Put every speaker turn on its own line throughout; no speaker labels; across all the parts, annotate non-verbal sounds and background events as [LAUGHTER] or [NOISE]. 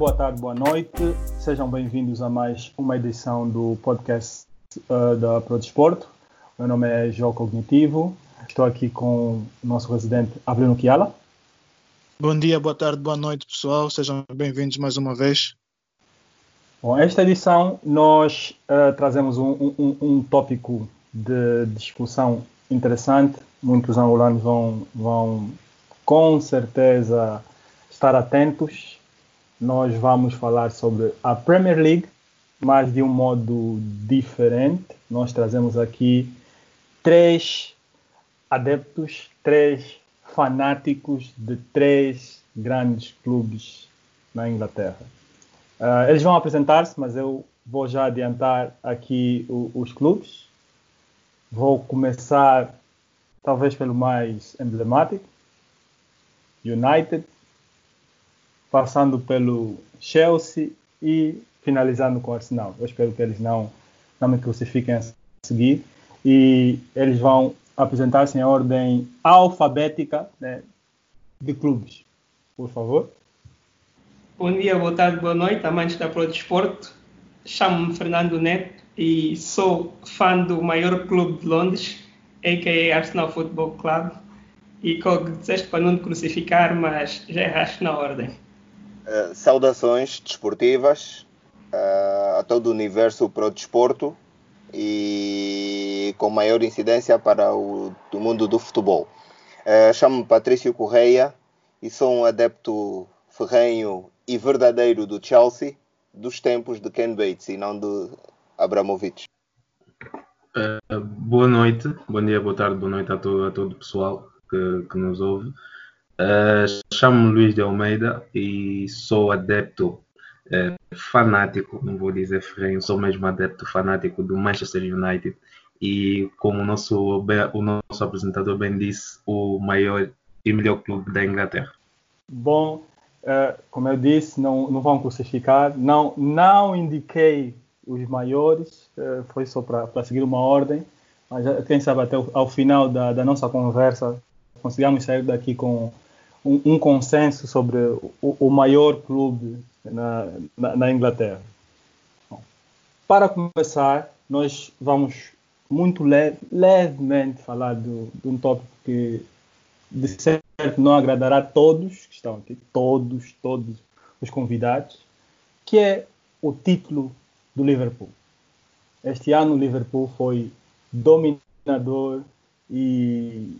Boa tarde, boa noite. Sejam bem-vindos a mais uma edição do podcast uh, da ProDesporto. Meu nome é João Cognitivo. Estou aqui com o nosso residente Abrino Kiala.
Bom dia, boa tarde, boa noite, pessoal. Sejam bem-vindos mais uma vez.
Bom, esta edição nós uh, trazemos um, um, um, tópico de discussão interessante. Muitos angolanos vão, vão com certeza estar atentos. Nós vamos falar sobre a Premier League, mas de um modo diferente. Nós trazemos aqui três adeptos, três fanáticos de três grandes clubes na Inglaterra. Uh, eles vão apresentar-se, mas eu vou já adiantar aqui o, os clubes. Vou começar, talvez, pelo mais emblemático, United, passando pelo Chelsea e finalizando com o Arsenal. Eu espero que eles não, não me crucifiquem a seguir. E eles vão apresentar-se em ordem alfabética né, de clubes. Por favor.
Bom dia, boa tarde, boa noite, amantes da Pro Desporto. Chamo-me Fernando Neto e sou fã do maior clube de Londres, a.k.a. Arsenal Football Club. E como disseste para não te crucificar, mas já erraste na ordem.
Uh, saudações desportivas uh, a todo o universo Pro Desporto e com maior incidência para o do mundo do futebol. Uh, Chamo-me Patrício Correia e sou um adepto ferrenho e verdadeiro do Chelsea dos tempos de Ken Bates e não de Abramovich.
Boa noite, bom dia, boa tarde, boa noite a todo, a todo o pessoal que, que nos ouve. Uh, Chamo-me Luís de Almeida e sou adepto é, fanático, não vou dizer ferrenho, sou mesmo adepto fanático do Manchester United e como o nosso, o nosso apresentador bem disse, o maior e melhor clube da Inglaterra.
Bom, uh, como eu disse, não, não vão crucificar, não, não indiquei os maiores, uh, foi só para seguir uma ordem, mas quem sabe até o, ao final da, da nossa conversa consigamos sair daqui com um, um consenso sobre o, o maior clube na, na, na Inglaterra. Bom, para começar, nós vamos muito leve, levemente falar do, de um tópico que de certo não agradará a todos que estão aqui, todos, todos os convidados, que é o título do Liverpool. Este ano o Liverpool foi dominador e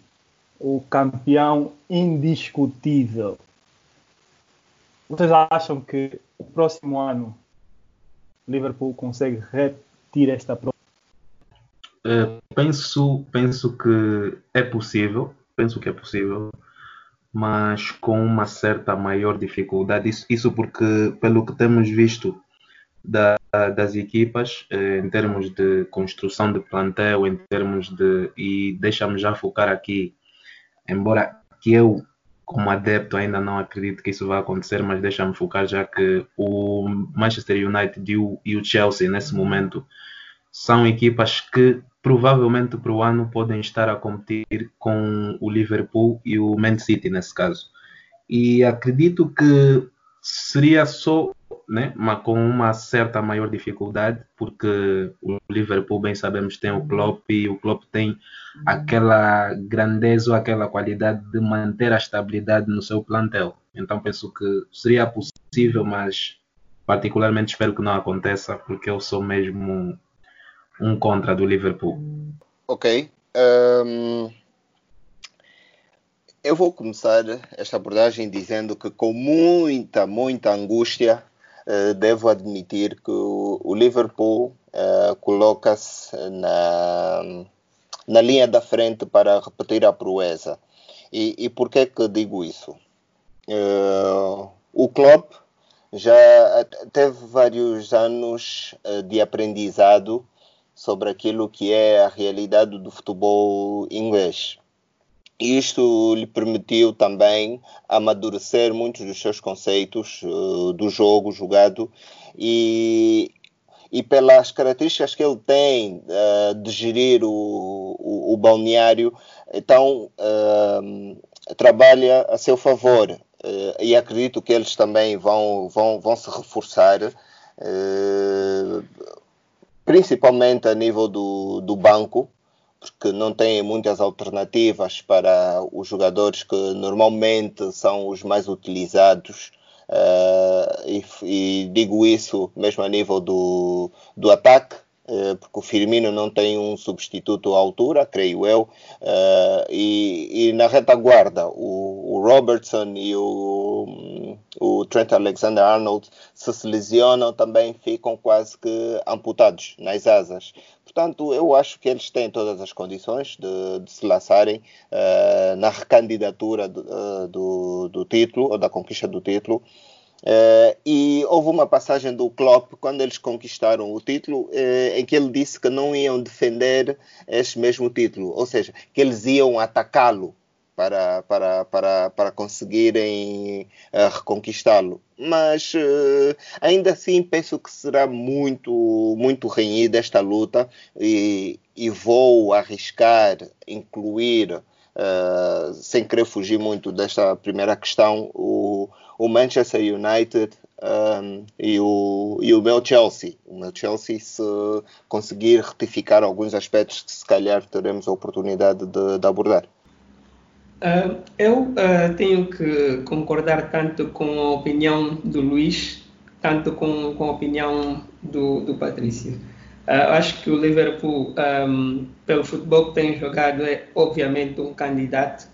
o campeão indiscutível vocês acham que o próximo ano Liverpool consegue repetir esta prova?
Uh, penso, penso que é possível, penso que é possível, mas com uma certa maior dificuldade. Isso, isso porque, pelo que temos visto da, das equipas, eh, em termos de construção de plantel, em termos de. E deixa-me já focar aqui, embora que eu como adepto ainda não acredito que isso vai acontecer, mas deixa-me focar já que o Manchester United e o, e o, Chelsea nesse momento são equipas que provavelmente para o ano podem estar a competir com o Liverpool e o Man City nesse caso. E acredito que seria só né, mas com uma certa maior dificuldade, porque o Liverpool, bem sabemos, tem o Klopp e o Klopp tem aquela grandeza ou aquela qualidade de manter a estabilidade no seu plantel. Então penso que seria possível, mas particularmente espero que não aconteça, porque eu sou mesmo um contra do Liverpool.
Ok. Um, eu vou começar esta abordagem dizendo que com muita, muita angústia devo admitir que o, Liverpool uh, coloca-se na, na linha da frente para repetir a proeza. E, e por que que digo isso? Uh, o Klopp já teve vários anos de aprendizado sobre aquilo que é a realidade do futebol inglês. Isto lhe permitiu também amadurecer muitos dos seus conceitos uh, do jogo jogado e, e pelas características que ele tem uh, de gerir o, o, o balneário, então uh, trabalha a seu favor, e acredito que eles também vão, vão, vão se reforçar, principalmente a nível do, do banco, porque não têm muitas alternativas para os jogadores que normalmente são os mais utilizados. Uh, e, e, digo isso mesmo a nível do, do ataque, uh, porque o Firmino não tem um substituto à altura, creio eu, uh, e, e, na retaguarda o, o Robertson e o, o Trent Alexander-Arnold se se lesionam também ficam quase que amputados nas asas. Portanto, eu acho que eles têm todas as condições de, de se lançarem uh, na recandidatura do, uh, do, do, título ou da conquista do título. Uh, e houve uma passagem do Klopp quando eles conquistaram o título em que ele disse que não iam defender este mesmo título, ou seja, que eles iam atacá-lo para, para, para, para conseguirem uh, reconquistá-lo. Mas uh, ainda assim penso que será muito, muito renhida esta luta e, e vou arriscar incluir, uh, sem querer fugir muito desta primeira questão, o, o Manchester United um, e, o, e o meu Chelsea. O meu Chelsea, se conseguir retificar alguns aspectos que se calhar teremos a oportunidade de, de abordar.
Uh, eu uh, tenho que concordar tanto com a opinião do Luís, tanto com, com a opinião do, do Patrício. Uh, acho que o Liverpool, um, pelo futebol que tem jogado, é obviamente um candidato,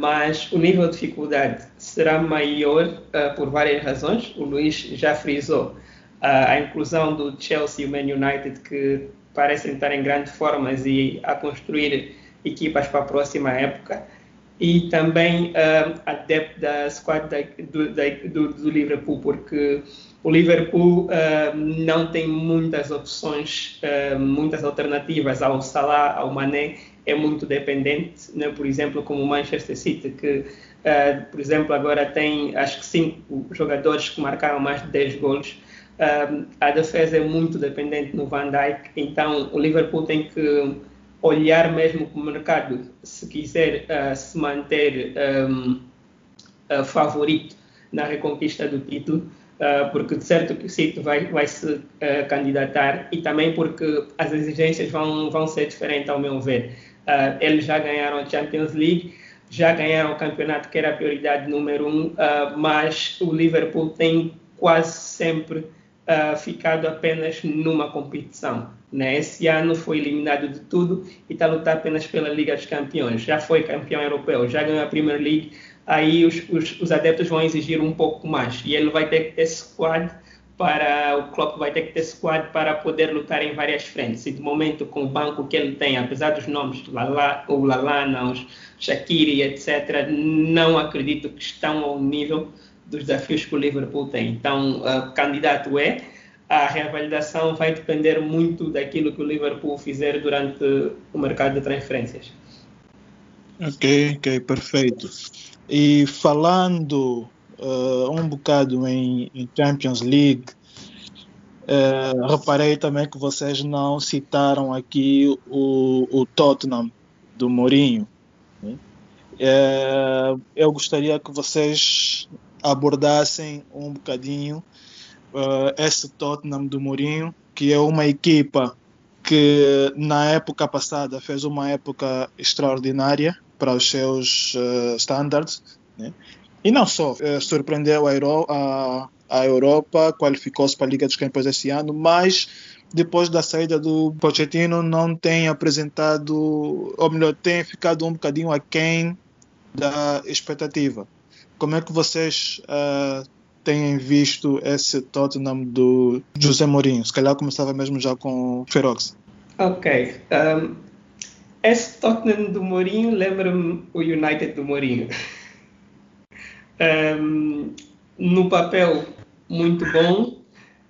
mas o nível de dificuldade será maior por várias razões. O Luís já frisou a inclusão do Chelsea e o Man United, que parecem estar em grande forma e a construir equipas para a próxima época e também uh, adepto da squad da, do, da, do, do, Liverpool, porque o Liverpool uh, não tem muitas opções, uh, muitas alternativas ao Salah, ao Mané, é muito dependente, né? por exemplo, como o Manchester City, que, por exemplo, agora tem acho que cinco jogadores que marcaram mais de 10 gols. a defesa é muito dependente no Van Dijk, então o Liverpool tem que olhar mesmo para o mercado, se quiser uh, se manter um, uh, favorito na reconquista do título, uh, porque de certo que o City vai, vai se candidatar e também porque as exigências vão, vão ser diferentes, ao meu ver. eles já ganharam a Champions League, já ganharam o campeonato, que era a prioridade número um, mas o Liverpool tem quase sempre ficado apenas numa competição. Né? Esse ano foi eliminado de tudo e está a lutar apenas pela Liga dos Campeões. Já foi campeão europeu, já ganhou a Premier League. Aí os, os, os adeptos vão exigir um pouco mais e ele vai ter que ter squad para o Klopp vai ter que ter squad para poder lutar em várias frentes. E de momento, com o banco que ele tem, apesar dos nomes Lala, o Lalana, os Shakiri, etc., não acredito que estão ao nível dos desafios que o Liverpool tem. Então, uh, candidato é, a reavaliação vai depender muito daquilo que o Liverpool fizer durante o mercado de transferências.
Ok, ok, perfeito. E falando uh, um bocado em, em Champions League, uh, reparei também que vocês não citaram aqui o, o Tottenham do Mourinho. Uh, eu gostaria que vocês abordassem um bocadinho uh, Tottenham do Mourinho, que é uma equipa que na época passada fez uma época extraordinária para os seus uh, standards, né? e não só, uh, surpreendeu a, Euro a, a Europa, qualificou-se para a Liga dos Campeões esse ano, mas depois da saída do Pochettino não tem apresentado, ou melhor, tem ficado um bocadinho aquém da expectativa. Como é que vocês uh, têm visto esse Tottenham do José Mourinho? Se calhar começava mesmo já com o Ferox.
Ok. Um, esse Tottenham do Mourinho lembra-me o United do Mourinho. Um, no papel, muito bom.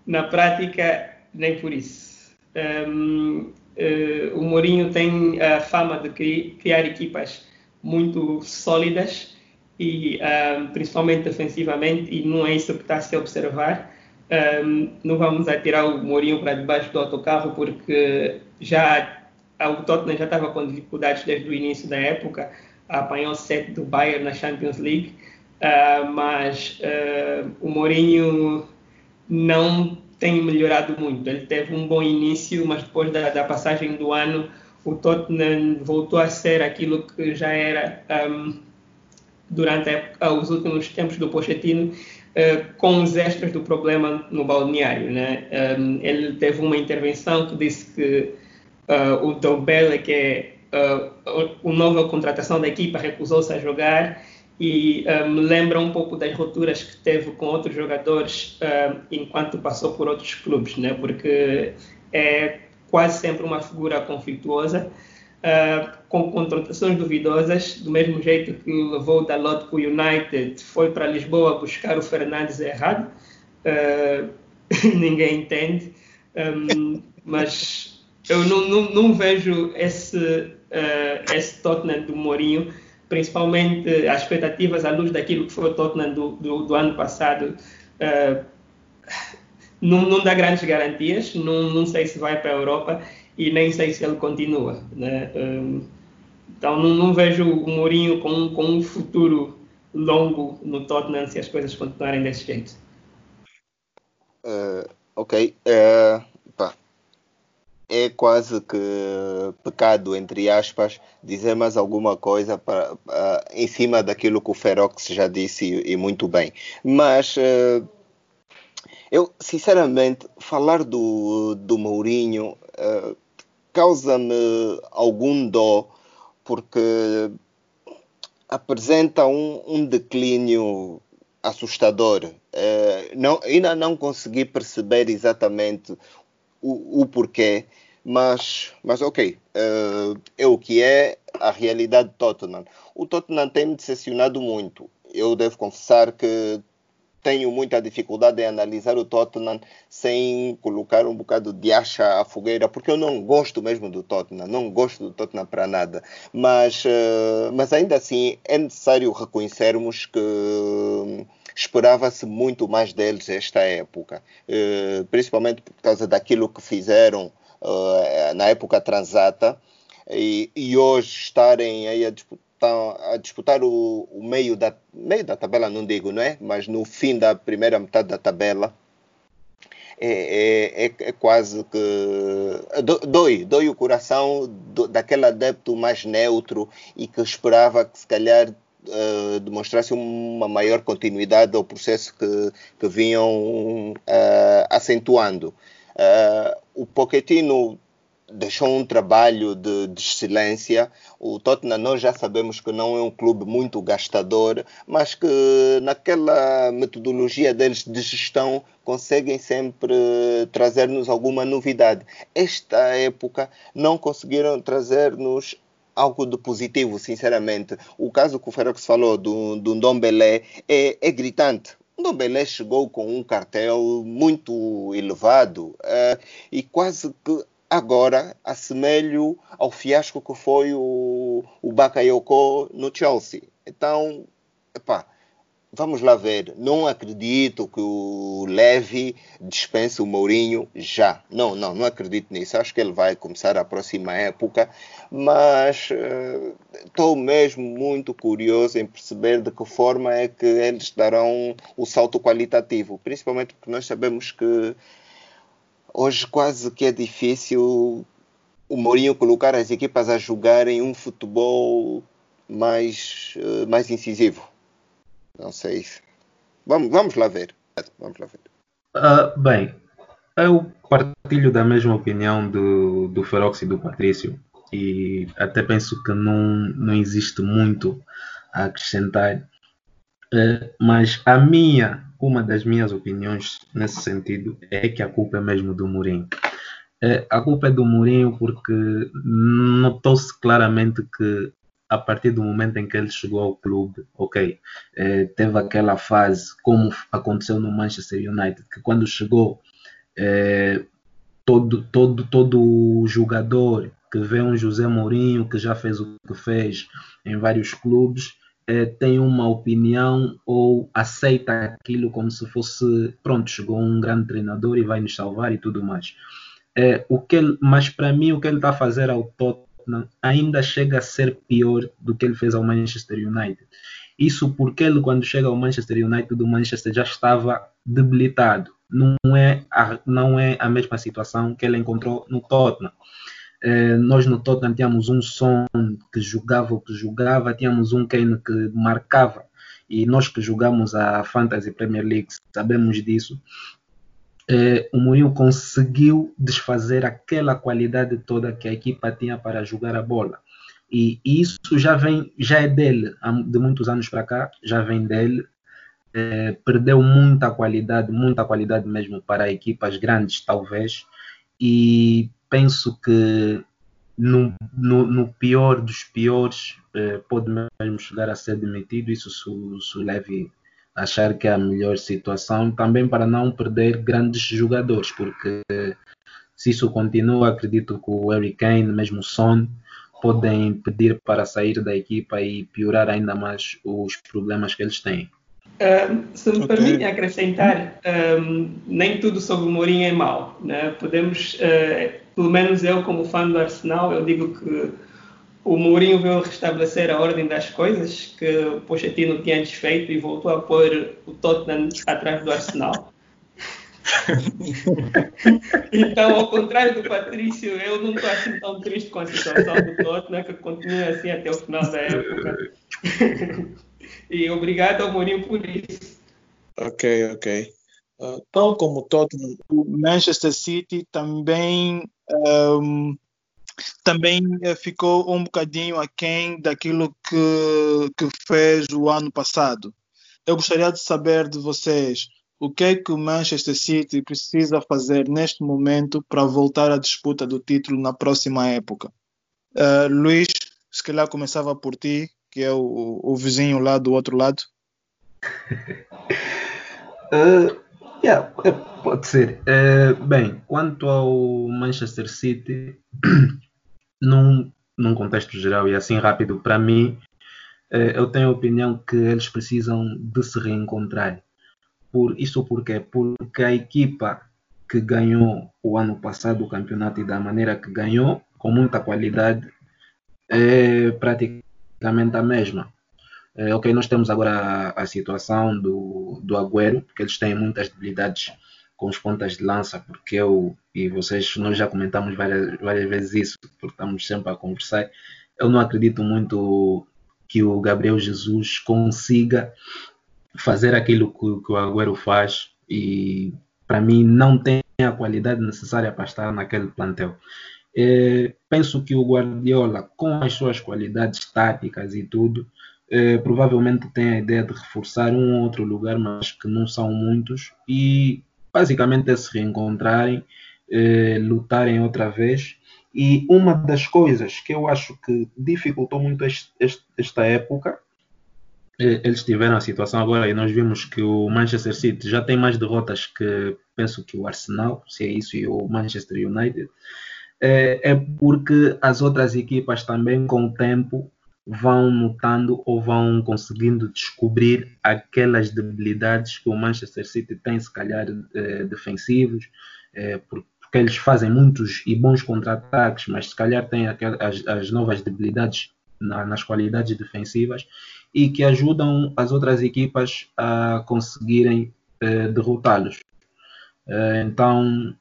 Na prática, nem por isso. Um, uh, o Mourinho tem a fama de criar equipas muito sólidas e um, principalmente defensivamente, e não é isso que está a se observar. Um, não vamos atirar o Mourinho para debaixo do autocarro, porque já o Tottenham já estava com dificuldades desde o início da época, apanhou 7 do Bayern na Champions League, uh, mas uh, o Mourinho não tem melhorado muito. Ele teve um bom início, mas depois da, da passagem do ano, o Tottenham voltou a ser aquilo que já era um, durante a, os últimos tempos do Pochettino, uh, com os extras do problema no balneário. Né? Um, ele teve uma intervenção que disse que uh, o Dobele, que é uh, a nova contratação da equipa, recusou-se a jogar e me lembra um pouco das rupturas que teve com outros jogadores enquanto passou por outros clubes, né? porque é quase sempre uma figura conflituosa, uh, com contratações duvidosas, do mesmo jeito que levou o Dalot para o United, foi para Lisboa buscar o Fernandes errado, [LAUGHS] ninguém entende, um, mas eu não, não, não vejo esse, esse Tottenham do Mourinho principalmente as expectativas à luz daquilo que foi o Tottenham do, do, do ano passado, uh, não, não, dá grandes garantias, não, não, sei se vai para a Europa e nem sei se ele continua. Né? Um, eh, então não, não, vejo o Mourinho com, com um futuro longo no Tottenham se as coisas continuarem desse jeito.
Uh, ok. Uh, é quase que pecado, entre aspas, dizer mais alguma coisa para, uh, em cima daquilo que o Ferox já disse e, e muito bem. Mas eu, sinceramente, falar do, do Mourinho causa-me algum dó, porque apresenta um, um declínio assustador. não, ainda não consegui perceber exatamente o, o porquê, mas, mas ok, uh, é o que é a realidade do Tottenham. O Tottenham tem me decepcionado muito. Eu devo confessar que tenho muita dificuldade em analisar o Tottenham sem colocar um bocado de acha à fogueira, porque eu não gosto mesmo do Tottenham, não gosto do Tottenham para nada. Mas, uh, mas ainda assim é necessário reconhecermos que esperava-se muito mais deles esta época, uh, principalmente por causa daquilo que fizeram uh, na época transata e, e, hoje estarem aí a disputar a disputar o, o, meio, da, meio da tabela, não digo, não é? Mas no fim da primeira metade da tabela, é, é, é, é quase que. Dói, dói o coração do, daquele adepto mais neutro e que esperava que se calhar uh, demonstrasse uma maior continuidade ao processo que, que vinham uh, acentuando. Uh, o Pochettino deixou um trabalho de, de, excelência. O Tottenham nós já sabemos que não é um clube muito gastador, mas que naquela metodologia deles de gestão conseguem sempre trazer-nos alguma novidade. Esta época não conseguiram trazer-nos algo de positivo, sinceramente. O caso que o Ferox falou do, do Belé é, é gritante. Belé chegou com um cartel muito elevado uh, e quase que agora assemelho ao fiasco que foi o, o Bakayoko no Chelsea. Então, epá, Vamos lá ver. Não acredito que o Levy dispense o Mourinho já. Não, não, não acredito nisso. Acho que ele vai começar a próxima época, mas estou uh, mesmo muito curioso em perceber de que forma é que eles darão o salto qualitativo, principalmente porque nós sabemos que hoje quase que é difícil o Mourinho colocar as equipas a jogarem um futebol mais, uh, mais incisivo não sei. Vamos, vamos lá ver. Vamos lá ver.
Uh, bem, eu partilho da mesma opinião do, do Ferox e do Patrício. E até penso que não, não existe muito a acrescentar. Uh, mas a minha, uma das minhas opiniões nesse sentido é que a culpa é mesmo do Mourinho. Uh, a culpa é do Mourinho porque notou-se claramente que a partir do momento em que ele chegou ao clube, ok, eh, teve aquela fase, como aconteceu no Manchester United, que quando chegou, eh, todo, todo, todo jogador que vê um José Mourinho, que já fez o que fez em vários clubes, eh, tem uma opinião ou aceita aquilo como se fosse, pronto, chegou um grande treinador e vai nos salvar e tudo mais. Eh, o que ele, mas para mim, o que ele está a fazer ao Tottenham ainda chega a ser pior do que ele fez ao Manchester United. Isso porque ele, quando chega ao Manchester United, o Manchester já estava debilitado. Não é a, não é a mesma situação que ele encontrou no Tottenham. Eh, nós no Tottenham tínhamos um som que jogava o que jogava, tínhamos um Kane que marcava. E nós que jogamos a Fantasy Premier League sabemos disso. Eh, o Mourinho conseguiu desfazer aquela qualidade toda que a equipa tinha para jogar a bola. E isso já vem, já é dele, de muitos anos para cá, já vem dele. É, perdeu muita qualidade, muita qualidade mesmo para equipas grandes, talvez. E penso que no, no, no pior dos piores é, pode mesmo chegar a ser demitido. Isso se, se leve achar que é a melhor situação, também para não perder grandes jogadores, porque se isso continua, acredito que o Harry Kane, mesmo o Son, podem pedir para sair da equipa e piorar ainda mais os problemas que eles têm.
Uh, se me okay. permitem acrescentar, um, nem tudo sobre o Mourinho é mau. Né? Podemos, uh, pelo menos eu como fã do Arsenal, eu digo que o Mourinho veio restabelecer a ordem das coisas que o Pochettino tinha desfeito e voltou a pôr o Tottenham atrás do Arsenal. [LAUGHS] então, ao contrário do Patrício, eu não estou assim tão triste com a situação do Tottenham, que continua assim até o final da época. [LAUGHS] e obrigado ao Mourinho por isso.
Ok, ok. Tal como Tottenham, o Manchester City também um, também eh, ficou um bocadinho aquém daquilo que, que fez o ano passado. Eu gostaria de saber de vocês o que é que o Manchester City precisa fazer neste momento para voltar à disputa do título na próxima época? Uh, Luís, se calhar começava por ti, que é o, o vizinho lá do outro lado.
uh, [LAUGHS] yeah, é, pode ser. Uh, bem, quanto ao Manchester City, [CLEARS THROAT] num, num contexto geral e assim rápido, para mim, eu tenho a opinião que eles precisam de se reencontrar por isso porque porque a equipa que ganhou o ano passado o campeonato e da maneira que ganhou, com muita qualidade, é praticamente a mesma. É, ok, nós temos agora a, a, situação do, do Agüero, que eles têm muitas debilidades com os pontas de lança, porque eu e vocês, nós já comentamos várias, várias vezes isso, porque estamos sempre a conversar. Eu não acredito muito que o Gabriel Jesus consiga fazer aquilo que, que o Agüero faz e para mim não tem a qualidade necessária para estar naquele plantel. É, penso que o Guardiola, com as suas qualidades táticas e tudo, é, provavelmente tem a ideia de reforçar um ou outro lugar, mas que não são muitos, e basicamente é se reencontrarem, é, lutarem outra vez. E uma das coisas que eu acho que dificultou muito este, este, esta época eles tiveram a situação agora e nós vimos que o Manchester City já tem mais derrotas que penso que o Arsenal, se é isso, e o Manchester United, é, é porque as outras equipas também com o tempo vão notando ou vão conseguindo descobrir aquelas debilidades que o Manchester City tem, se calhar é, defensivos, é, porque eles fazem muitos e bons contra-ataques, mas se calhar têm as, as novas debilidades na, nas qualidades defensivas e que ajudam as outras equipas a conseguirem eh, derrotá-los. Eh, então,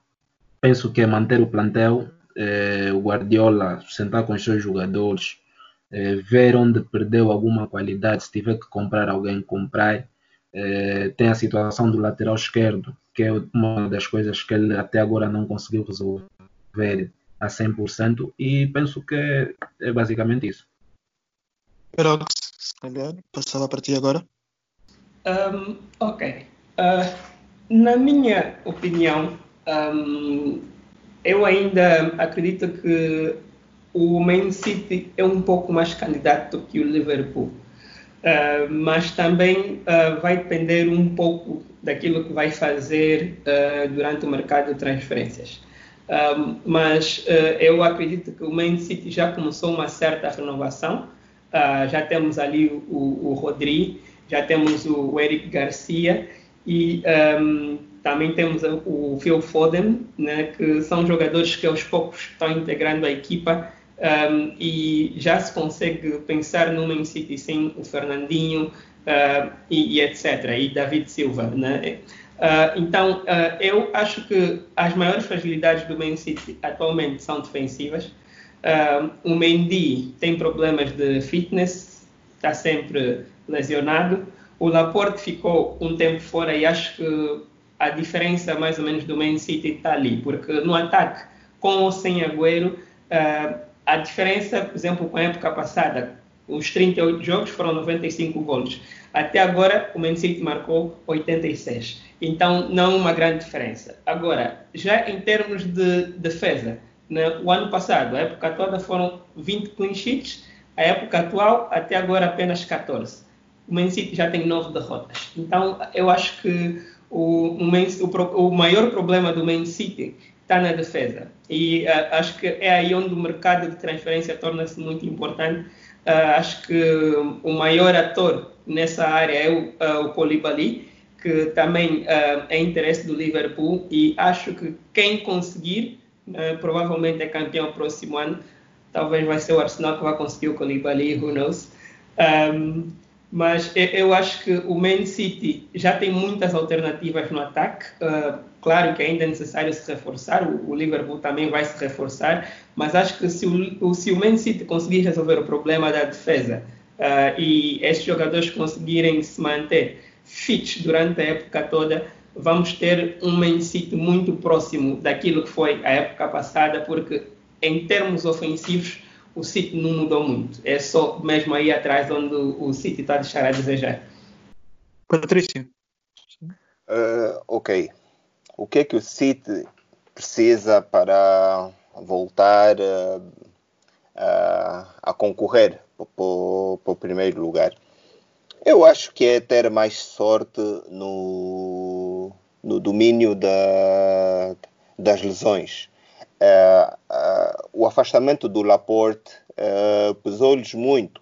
penso que é manter o plantel, eh, o Guardiola sentar com os seus jogadores, eh, ver onde perdeu alguma qualidade, se tiver que comprar alguém, comprar. Eh, tem a situação do lateral esquerdo, que é uma das coisas que ele até agora não conseguiu resolver a 100%, e penso que é, é basicamente isso.
Perox, se calhar, passava para ti agora.
Um, ok. Uh, na minha opinião, um, eu ainda acredito que o Man City é um pouco mais candidato que o Liverpool. Uh, mas também uh, vai depender um pouco daquilo que vai fazer uh, durante o mercado de transferências. mas eu acredito que o Man City já começou uma certa renovação já temos ali o, o Rodri, já temos o, o Eric Garcia e um, também temos o Phil Foden, né, que são jogadores que aos poucos estão integrando a equipa um, e já se consegue pensar no Man City sem o Fernandinho uh, e, e, etc. E David Silva. Né? Uh, então, uh, eu acho que as maiores fragilidades do Man City atualmente são defensivas. o Mendy tem problemas de fitness, está sempre lesionado. O Laporte ficou um tempo fora e acho que a diferença mais ou menos do Man City está ali, porque no ataque, com ou sem Agüero, a diferença, por exemplo, com a época passada, os 38 jogos foram 95 gols. Até agora, o Man City marcou 86. Então, não uma grande diferença. Agora, já em termos de defesa, né, o ano passado, a época toda foram 20 clean sheets, a época atual, até agora, apenas 14. O Man City já tem 9 derrotas. Então, eu acho que o, o, Man, o, o maior problema do Man City está na defesa. E uh, acho que é aí onde o mercado de transferência torna-se muito importante. Uh, acho que o maior ator nessa área é o, uh, o Koulibaly, que também é interesse do Liverpool e acho que quem conseguir, provavelmente é campeão próximo ano, talvez vai ser o Arsenal que vai conseguir o Koulibaly, who knows. Um, mas eu acho que o Man City já tem muitas alternativas no ataque. Uh, claro que ainda é necessário se reforçar, o, o, Liverpool também vai se reforçar, mas acho que se o, se o Man City conseguir resolver o problema da defesa uh, e estes jogadores conseguirem se manter fit durante a época toda, vamos ter um Man City muito próximo daquilo que foi a época passada, porque em termos ofensivos o City não mudou muito. É só mesmo aí atrás onde o City está a deixar a desejar.
Patrício.
Uh, ok. O que é que o City precisa para voltar uh, uh, a concorrer para o primeiro lugar? Eu acho que é ter mais sorte no, no domínio da, das lesões. Uh, uh, o afastamento do Laporte uh, pesou-lhes muito.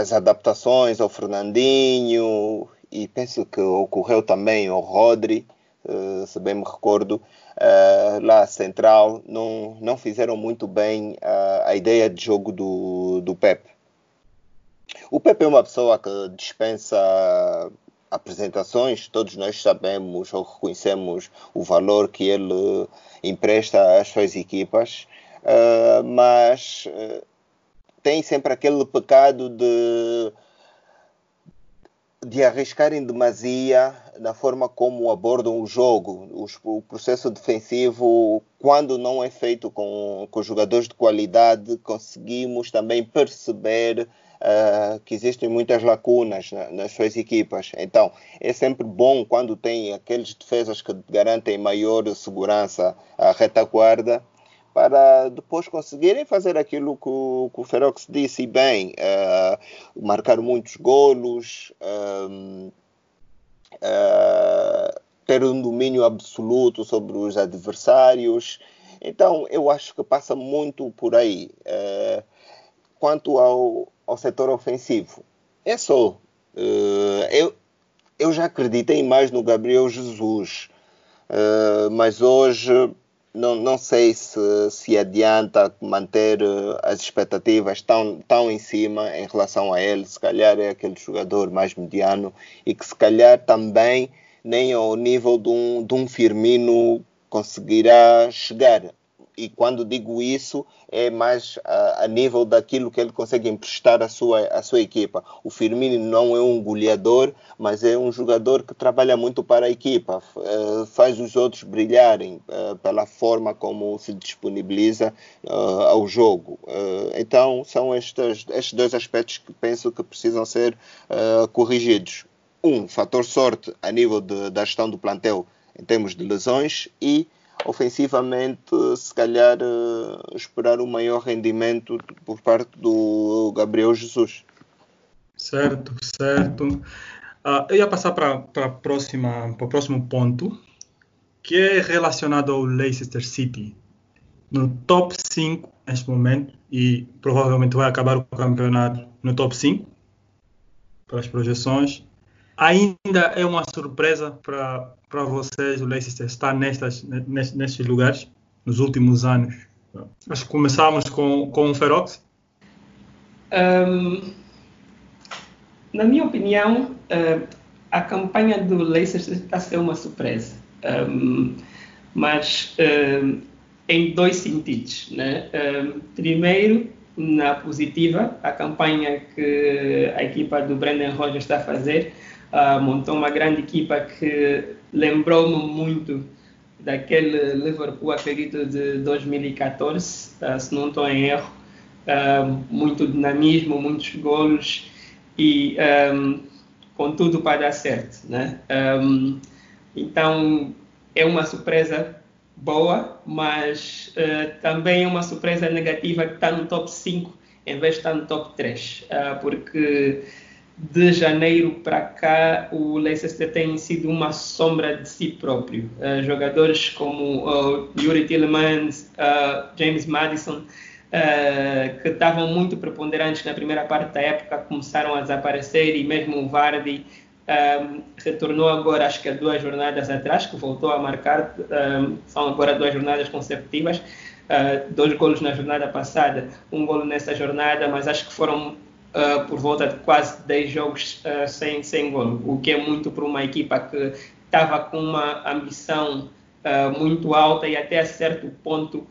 as adaptações ao Fernandinho e penso que ocorreu também ao Rodri, se bem me recordo, lá central, não, não fizeram muito bem a ideia de jogo do, do Pepe. O Pepe é uma pessoa que dispensa apresentações, todos nós sabemos ou reconhecemos o valor que ele empresta às suas equipas, uh, mas uh, tem sempre aquele pecado de, de arriscar em demasia na forma como abordam o jogo. O, o processo defensivo, quando não é feito com, com jogadores de qualidade, conseguimos também perceber uh, que existem muitas lacunas na, nas suas equipas. Então, é sempre bom quando tem aqueles defesas que garantem maior segurança à retaguarda para depois conseguirem fazer aquilo que o, que o Ferox disse bem, uh, marcar muitos golos, uh, ter um domínio absoluto sobre os adversários. Então, eu acho que passa muito por aí. quanto ao, ao setor ofensivo. É só. Uh, eu, eu já acreditei mais no Gabriel Jesus, uh, mas hoje não, não sei se, se adianta manter uh, as expectativas tão, tão em cima em relação a ele. Se calhar é aquele jogador mais mediano e que se calhar também nem ao nível de um, de um Firmino conseguirá chegar e quando digo isso é mais a, a, nível daquilo que ele consegue emprestar à sua, à sua equipa. O Firmino não é um goleador, mas é um jogador que trabalha muito para a equipa, uh, faz os outros brilharem uh, pela forma como se disponibiliza uh, ao jogo. então são estes, estes dois aspectos que penso que precisam ser corrigidos. Um, fator sorte a nível de, da gestão do plantel em termos de lesões e ofensivamente, se calhar, uh, esperar um maior rendimento por parte do Gabriel Jesus.
Certo, certo. Uh, eu ia passar para para o próximo ponto, que é relacionado ao Leicester City. No top 5 neste momento, e provavelmente vai acabar o campeonato no top 5, pelas projeções. Ainda é uma surpresa para para vocês o Leicester estar nestas, nestes lugares nos últimos anos? Acho que começámos com, com o Ferox.
Um, na minha opinião, uh, a campanha do Leicester está a ser uma surpresa. Um, mas um, em dois sentidos. Né? primeiro, na positiva, a campanha que a equipa do Brendan Rodgers está a fazer, uh, montou uma grande equipa que lembrou-me muito daquele Liverpool, acredito, de 2014, uh, ah, se não estou em erro. Uh, muito dinamismo, muitos golos e um, com tudo para dar certo. Né? Um, então, é uma surpresa boa, mas uh, também é uma surpresa negativa que está no top 5 em vez de estar no top 3, uh, porque de janeiro para cá o Leicester tem sido uma sombra de si próprio. Uh, jogadores como uh, Yuri Tillemans, uh, James Madison, que estavam muito preponderantes na primeira parte da época, começaram a desaparecer e mesmo o Vardy retornou agora, acho que há duas jornadas atrás, que voltou a marcar, são agora duas jornadas consecutivas, uh, dois golos na jornada passada, um golo nessa jornada, mas acho que foram uh, por volta de quase 10 jogos uh, sem, sem golo, o que é muito para uma equipa que estava com uma ambição muito alta e até a certo ponto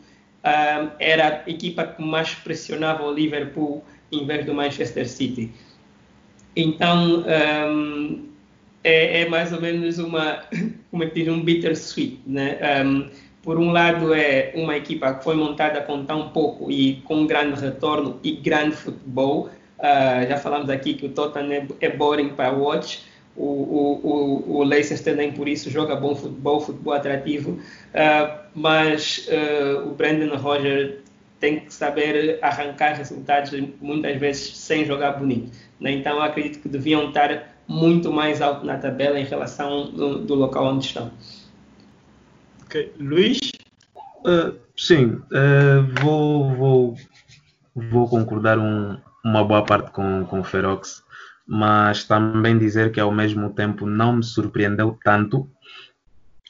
era a equipa que mais pressionava o Liverpool em vez do Manchester City. Então, um, é, é, mais ou menos uma, [LAUGHS] como é que diz, um bittersweet, né? Um, por um lado é uma equipa que foi montada com tão pouco e com grande retorno e grande futebol. Uh, já falamos aqui que o Tottenham é, é boring para watch. O, o, o, o Leicester nem por isso joga bom futebol, futebol atrativo. Uh, mas uh, o Brandon Roger tem que saber arrancar resultados muitas vezes sem jogar bonito. Né? Então, acredito que deviam estar muito mais alto na tabela em relação do, do local onde estão.
Ok. Luís?
Uh, sim, uh, vou, vou, vou concordar um, uma boa parte com, com o Ferox, mas também dizer que ao mesmo tempo não me surpreendeu tanto,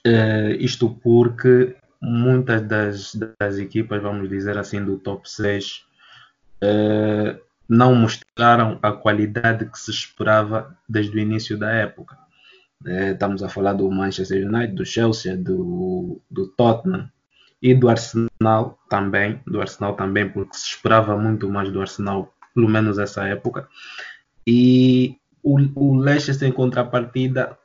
uh, isto porque muitas das, das equipas, vamos dizer assim, do top 6 uh, não mostraram a qualidade que se esperava desde o início da época. Uh, estamos a falar do Manchester United, do Chelsea, do, do Tottenham e do Arsenal também, do Arsenal também, porque se esperava muito mais do Arsenal, pelo menos essa época. E o, o Leicester, em contrapartida,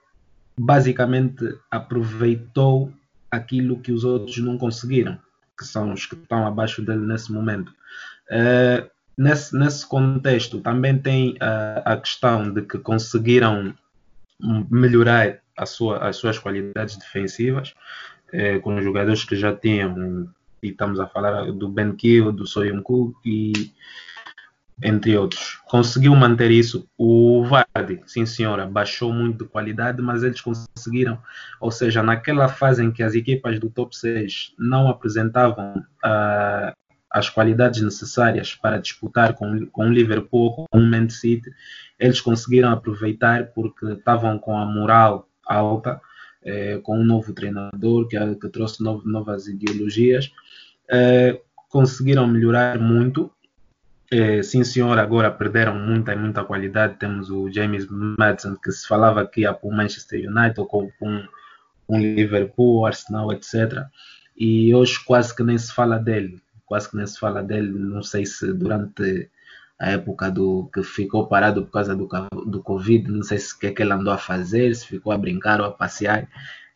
basicamente aproveitou aquilo que os outros não conseguiram, que são os que estão abaixo dele nesse momento. Uh, nesse, nesse contexto, também tem uh, a questão de que conseguiram melhorar sua, as suas qualidades defensivas uh, com jogadores que já tinham, e estamos a falar do Ben Kill, do Soyuncu e entre outros. Conseguiu manter isso. O Vardy, sim senhora, baixou muito de qualidade, mas eles conseguiram. Ou seja, naquela fase em que as equipas do top 6 não apresentavam uh, as qualidades necessárias para disputar com, o Liverpool, com o Man City, eles conseguiram aproveitar porque estavam com a moral alta, eh, com um novo treinador que, que trouxe novo, novas ideologias. Eh, conseguiram melhorar muito é, sim, senhor, agora perderam muita, muita qualidade. Temos o James Madison, que se falava que ia para o Manchester United ou com um, um Liverpool, Arsenal, etc. E hoje quase que nem se fala dele. Quase que nem se fala dele. Não sei se durante a época do que ficou parado por causa do, do Covid, não sei se o que, é que ele andou a fazer, se ficou a brincar ou a passear.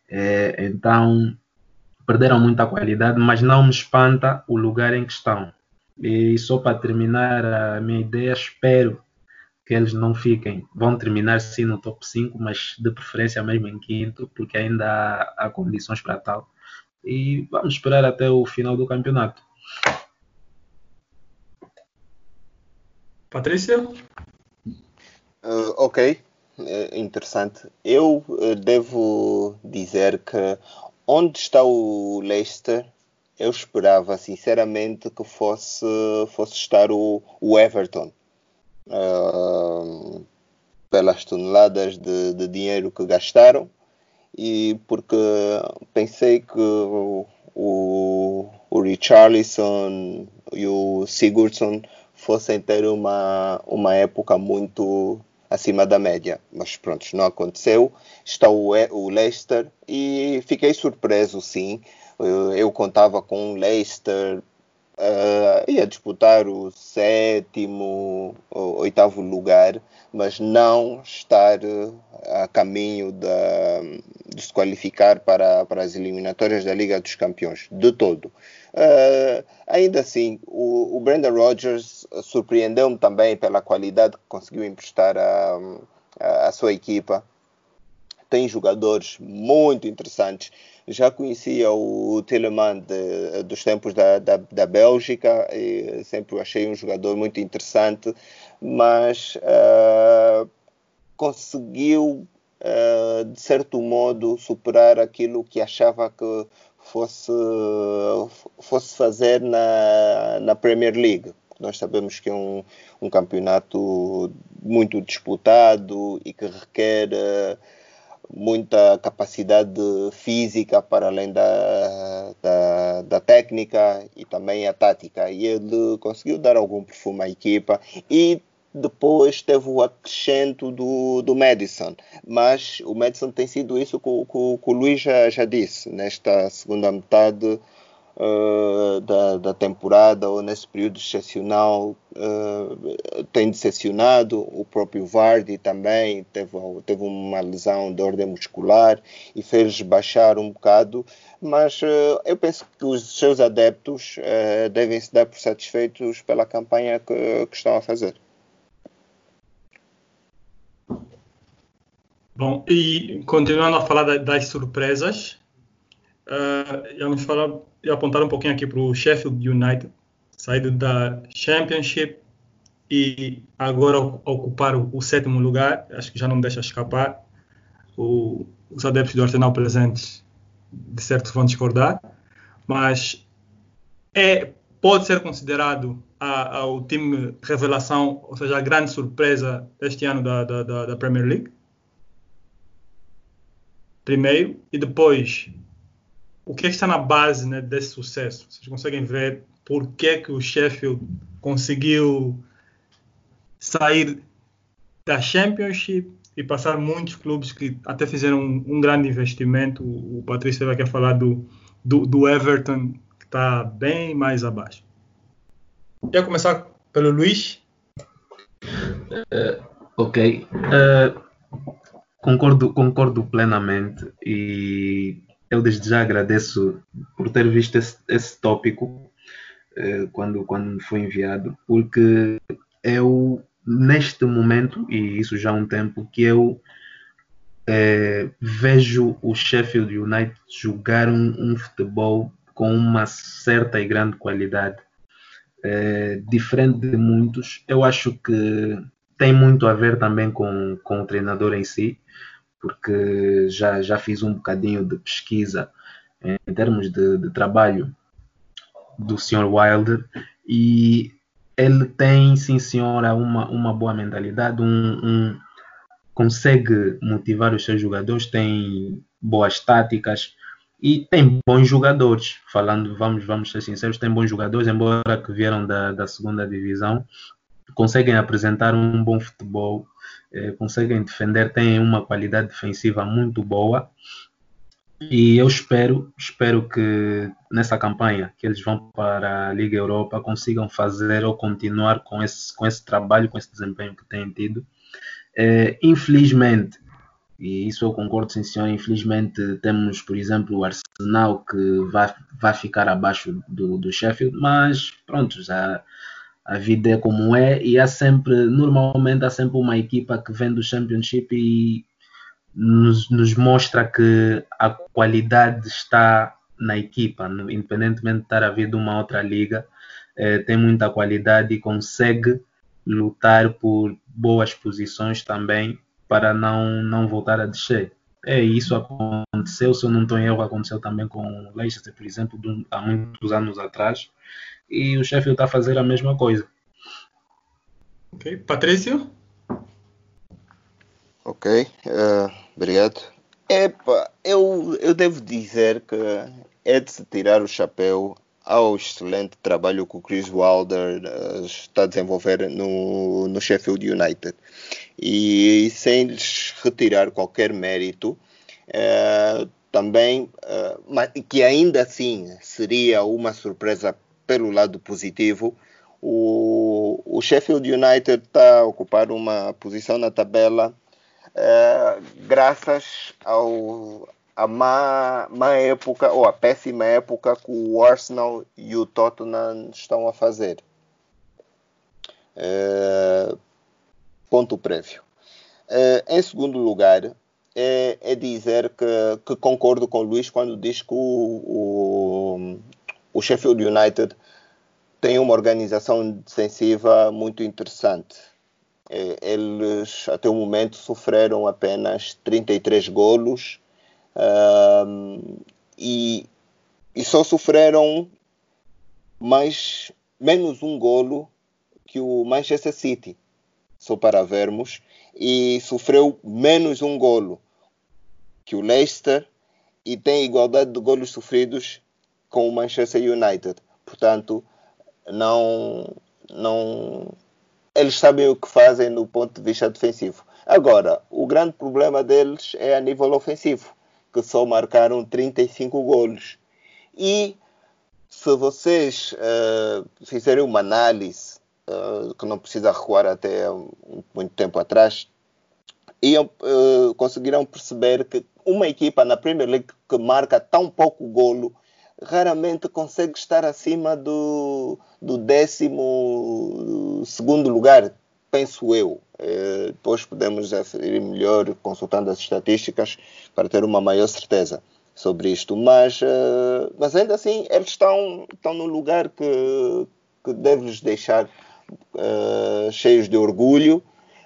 É, então perderam muita qualidade, mas não me espanta o lugar em que estão e só para terminar a minha ideia, espero que eles não fiquem, vão terminar sim no top 5, mas de preferência mesmo em quinto, porque ainda há, há condições para tal. E vamos esperar até o final do campeonato.
Patrícia?
Uh, ok, é interessante. Eu uh, devo dizer que onde está o Leicester eu esperava sinceramente que fosse, fosse estar o, o Everton. Uh, pelas toneladas de, de, dinheiro que gastaram e porque pensei que o, o Richarlison e o Sigurdsson fossem ter uma, uma época muito acima da média. Mas pronto, não aconteceu. Está o, o Leicester e fiquei surpreso, sim. Eu, eu contava com o Leicester uh, ia disputar o sétimo, ou oitavo lugar, mas não estar a caminho de, de se qualificar para, para as eliminatórias da Liga dos Campeões, de todo. Uh, ainda assim, o, o Brandon Rodgers surpreendeu-me também pela qualidade que conseguiu emprestar à sua equipa. Tem jogadores muito interessantes. Já conhecia o Telemann dos tempos da, da, da Bélgica e sempre o achei um jogador muito interessante, mas uh, conseguiu, uh, de certo modo, superar aquilo que achava que fosse, fosse fazer na, na Premier League. Nós sabemos que é um, um campeonato muito disputado e que requer uh, muita capacidade física para além da, da, da, técnica e também a tática. E ele conseguiu dar algum perfume à equipa e depois teve o acrescento do, do Madison. Mas o Madison tem sido isso que, que, que o Luís já, já disse. Nesta segunda metade uh, da, da temporada ou nesse período excepcional uh, tem decepcionado. O próprio Vardy também teve, teve uma lesão de ordem muscular e fez baixar um bocado. Mas uh, eu penso que os seus adeptos devem se dar por satisfeitos pela campanha que, que estão a fazer.
Bom, e continuando a falar das surpresas, uh, vamos falar e apontar um pouquinho aqui para o Sheffield United, saído da Championship e agora ocupar o, o, sétimo lugar, acho que já não deixa escapar. O, os adeptos do Arsenal presentes, de certo, vão discordar, mas é, pode ser considerado a, a, o time revelação, ou seja, a grande surpresa deste ano da, da, da Premier League primeiro, e depois o que, é que está na base né, desse sucesso. Vocês conseguem ver por que, que o Sheffield conseguiu sair da Championship e passar muitos clubes que até fizeram um, um grande investimento. O, Patrício aqui a falar do, do, do Everton, que está bem mais abaixo. Quer começar pelo Luís?
Uh, ok. Uh, Concordo, concordo plenamente e eu desde já agradeço por ter visto esse, esse tópico eh, quando, quando foi enviado, porque eu, neste momento, e isso já há um tempo, que eu eh, vejo o Sheffield United jogar um, um, futebol com uma certa e grande qualidade. Eh, diferente de muitos, eu acho que tem muito a ver também com, com o treinador em si, porque já, já fiz um bocadinho de pesquisa em termos de, de trabalho do Sr. Wilder e ele tem, sim senhora, uma, uma boa mentalidade, um, um, consegue motivar os seus jogadores, tem boas táticas e tem bons jogadores. Falando, vamos, vamos ser sinceros, tem bons jogadores, embora que vieram da, da segunda divisão, conseguem apresentar um bom futebol, eh, conseguem defender, têm uma qualidade defensiva muito boa. E eu espero, espero que nessa campanha que eles vão para a Liga Europa consigam fazer ou continuar com esse, com esse trabalho, com esse desempenho que têm tido. Eh, infelizmente, e isso eu concordo sim senhor, infelizmente temos, por exemplo, o Arsenal que vai, vai ficar abaixo do, do Sheffield, mas pronto, já a vida é como é e há sempre, normalmente há sempre uma equipa que vem do Championship e nos, nos mostra que a qualidade está na equipa, independentemente de estar a vir de uma outra liga, eh, tem muita qualidade e consegue lutar por boas posições também para não, não voltar a descer. É, isso aconteceu, se eu não estou em erro, aconteceu também com o Leicester, por exemplo, há muitos anos atrás e o Sheffield está a fazer a mesma coisa.
Ok. Patrício?
Ok, uh, obrigado. Epa, eu, eu devo dizer que é de se tirar o chapéu ao excelente trabalho que o Chris Wilder uh, está a desenvolver no, no Sheffield United. E sem lhes retirar qualquer mérito, uh, também, uh, mas, que ainda assim seria uma surpresa pelo lado positivo, o, o Sheffield United está a ocupar uma posição na tabela uh, graças ao, a má, má época ou a péssima época que o Arsenal e o Tottenham estão a fazer. Uh, ponto prévio. Uh, em segundo lugar, é, é dizer que, que, concordo com o Luís quando diz que o, o, o Sheffield United tem uma organização defensiva muito interessante. É, eles, até o momento, sofreram apenas 33 golos uh, e, e só sofreram mais, menos um golo que o Manchester City, só para vermos, e sofreu menos um golo que o Leicester e tem igualdade de golos sofridos com o Manchester United. Portanto, não, não, eles sabem o que fazem no ponto de vista defensivo. Agora, o grande problema deles é a nível ofensivo, que só marcaram 35 golos. E se vocês uh, fizerem uma análise, uh, que não precisa recuar até muito tempo atrás, iam, uh, conseguirão perceber que uma equipa na Premier League que marca tão pouco golo raramente consegue estar acima do, do décimo segundo lugar, penso eu. Eh, depois podemos referir melhor consultando as estatísticas para ter uma maior certeza sobre isto. Mas, eh, mas ainda assim, eles estão, estão no lugar que, que deve-lhes deixar eh, cheios de orgulho,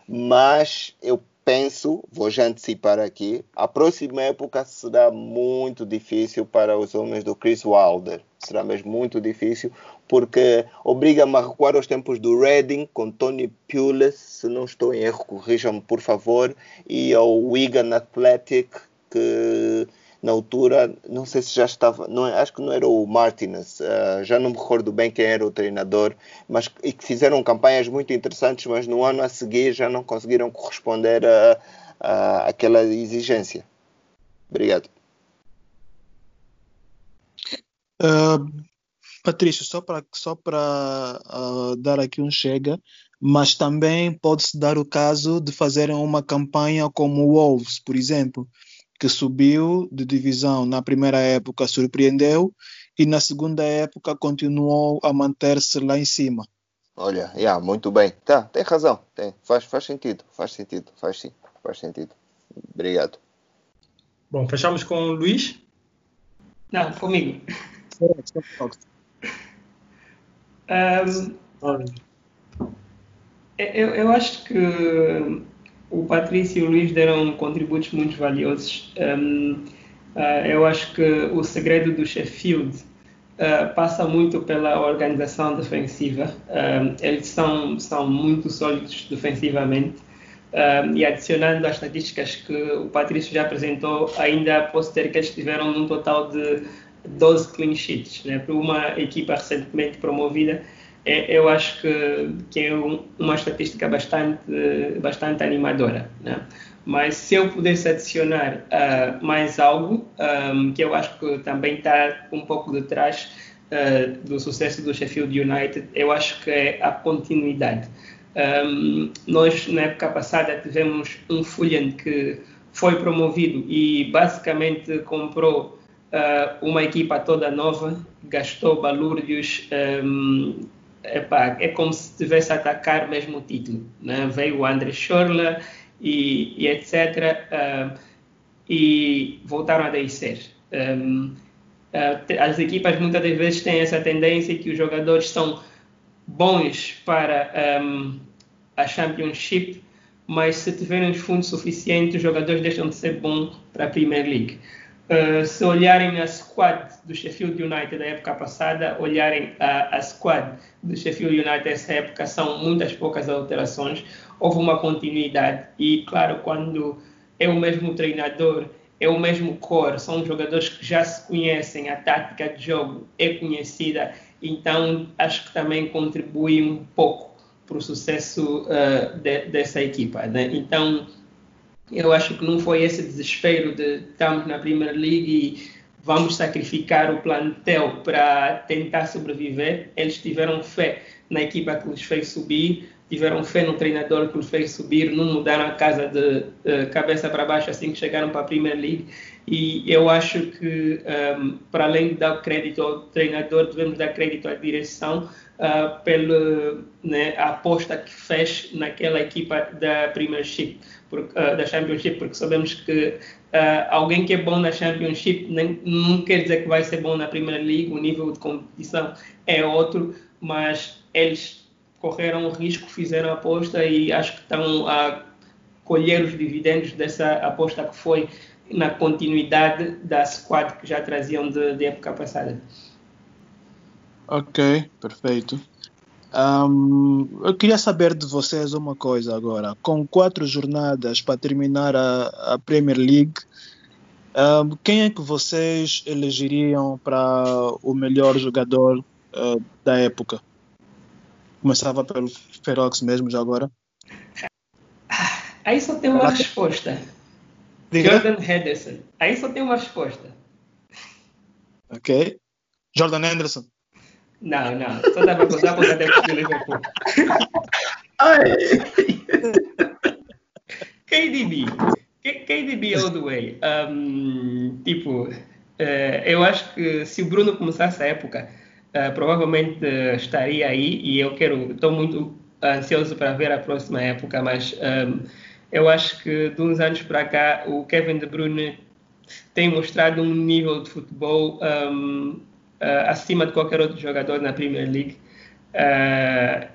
mas eu penso, vou já antecipar aqui, a próxima época será muito difícil para os homens do Chris Wilder. Será mesmo muito difícil, porque obriga-me a recuar aos tempos do Reading com Tony Pulis, se não estou em erro, corrijam-me por favor, e ao Wigan Athletic, que na altura, não sei se já estava, não, é, acho que não era o Martinez, uh, já não me recordo bem quem era o treinador, mas e que fizeram campanhas muito interessantes, mas no ano a seguir já não conseguiram corresponder a, a aquela exigência. Obrigado.
Uh, Patrício, só para só para uh, dar aqui um chega, mas também pode-se dar o caso de fazerem uma campanha como o Wolves, por exemplo, que subiu de divisão na primeira época, surpreendeu e na segunda época continuou a manter-se lá em cima.
Olha, yeah, muito bem. Tá, tem razão. Tem. Faz, faz sentido, faz sentido, faz sim, faz sentido. Obrigado.
Bom, fechamos com o Luís?
Não, comigo. [LAUGHS] um, eu, eu acho que o Patrício e o Luís deram contributos muito valiosos. Um, uh, eu acho que o segredo do Sheffield uh, passa muito pela organização defensiva. Um, eles são, são muito sólidos defensivamente. Um, e adicionando as estatísticas que o Patrício já apresentou, ainda posso ter que eles tiveram um total de 12 clean sheets. Né? Para uma equipa recentemente promovida, é, eu acho que, que é um, uma estatística bastante, bastante animadora. Né? Mas se eu pudesse adicionar uh, mais algo, um, que eu acho que também está um pouco de trás uh, do sucesso do Sheffield United, eu acho que é a continuidade. Um, nós, na época passada, tivemos um Fulham que foi promovido e basicamente comprou uh, uma equipa toda nova, gastou balúrdios um, epá, é como se estivesse a atacar mesmo o título. Né? Veio o André Schorla e, e etc. E voltaram a descer. Um, uh, as equipas muitas das vezes têm essa tendência que os jogadores são bons para um, a Championship, mas se tiverem os fundos suficientes, os jogadores deixam de ser bons para a Premier League. Uh, se olharem a squad do Sheffield United da época passada, olharem a, a squad do Sheffield United essa época, são muitas poucas alterações, houve uma continuidade e, claro, quando é o mesmo treinador é o mesmo core, são jogadores que já se conhecem, a tática de jogo é conhecida, então acho que também contribui um pouco para o sucesso uh, de, dessa equipa. Né? Então, eu acho que não foi esse desespero de estamos na Premier League e vamos sacrificar o plantel para tentar sobreviver. Eles tiveram fé na equipa que os fez subir, tiveram fé no treinador que os fez subir, não mudaram a casa de cabeça para baixo assim que chegaram para a Premier League. E eu acho que, um, para além de dar crédito ao treinador, devemos dar crédito à direção uh, pela né, aposta que fez naquela equipa da Premiership, por, uh, da Championship, porque sabemos que Uh, alguém que é bom na Championship nem, não quer dizer que vai ser bom na Primeira League, o nível de competição é outro, mas eles correram o risco, fizeram a aposta e acho que estão a colher os dividendos dessa aposta que foi na continuidade da squad que já traziam de, de época passada.
Ok, perfeito. Um, eu queria saber de vocês uma coisa agora. Com quatro jornadas para terminar a, a Premier League, um, quem é que vocês elegeriam para o melhor jogador uh, da época? Começava pelo Ferox mesmo, já agora.
Aí só tem uma resposta. Diga. Jordan Henderson. Aí só tem uma resposta.
Ok. Jordan Henderson.
Não, não. Só dá para gozar porque até de Liverpool. KDB. KDB all the way. Um, tipo, uh, eu acho que se o Bruno começasse a época, uh, provavelmente uh, estaria aí e eu quero, estou muito ansioso para ver a próxima época, mas um, eu acho que de uns anos para cá o Kevin De Bruyne tem mostrado um nível de futebol um, acima de qualquer outro jogador na Premier League. Uh,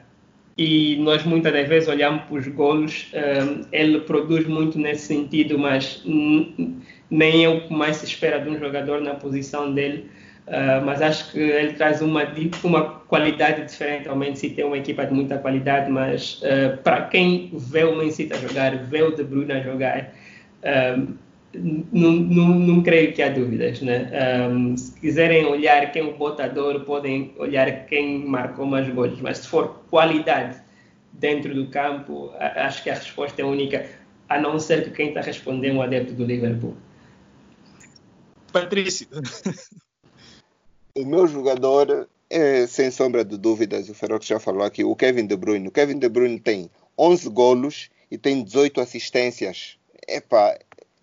e nós muitas das vezes olhamos para os golos, uh, ele produz muito nesse sentido, mas nem é o que mais se espera de um jogador na posição dele. Uh, mas acho que ele traz uma, uma qualidade diferente Man City, é uma equipa de muita qualidade, mas uh, para quem vê o Man City a jogar, vê o De Bruyne jogar, uh, não, não, não creio que há dúvidas. Né? Um, se quiserem olhar quem é o botador, podem olhar quem marcou mais gols, mas se for qualidade dentro do campo, acho que a resposta é única, a não ser que quem está respondendo é um adepto do Liverpool.
Patrício. [LAUGHS]
o meu jogador é, sem sombra de dúvidas, o Ferox já falou aqui, o Kevin De Bruyne. O Kevin De Bruyne tem 11 golos e tem 18 assistências. Epá,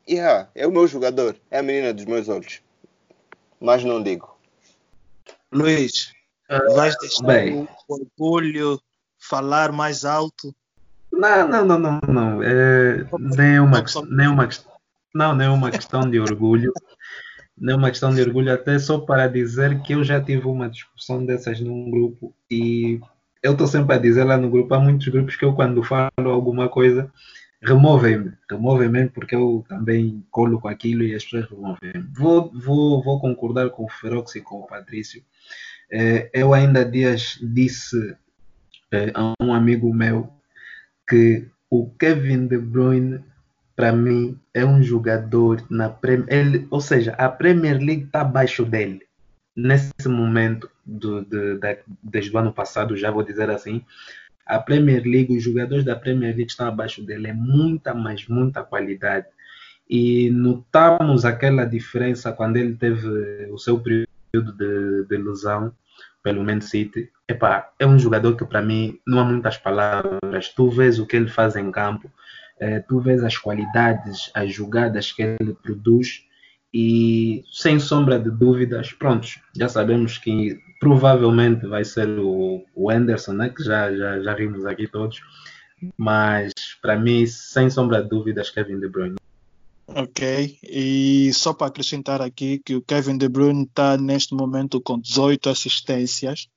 Yeah, é o meu jogador, é a menina dos meus olhos. Mas não digo.
Luís, uh, vais deixar bem. o orgulho falar mais alto?
Não, não, não, não, não. É, nem uma, nem uma, não, nem uma questão de orgulho. Nem uma questão de orgulho, até só para dizer que eu já tive uma discussão dessas num grupo e eu estou sempre a dizer lá no grupo, há muitos grupos que eu quando falo alguma coisa removem-me, removem-me porque eu também colo com aquilo e as pessoas removem-me. Vou, vou, vou concordar com o Ferox e com o Patrício. É, eu ainda dias disse é, a um amigo meu que o Kevin De Bruyne, para mim, é um jogador na Premier ou seja, a Premier League está abaixo dele. Nesse momento, do, de, de, desde o ano passado, já vou dizer assim, a Premier League, os jogadores da Premier League estão abaixo dele, é muita, mas muita qualidade. E notamos aquela diferença quando ele teve o seu período de, de ilusão pelo Man City. Epa, é um jogador que para mim não há muitas palavras. Tu vês o que ele faz em campo, eh, tu vês as qualidades, as jogadas que ele produz e sem sombra de dúvidas, prontos, já sabemos que provavelmente vai ser o, o Anderson, né? que já, já, já rimos aqui todos, mas para mim, sem sombra de dúvidas, Kevin De Bruyne.
Ok, e só para acrescentar aqui que o Kevin De Bruyne está neste momento com 18 assistências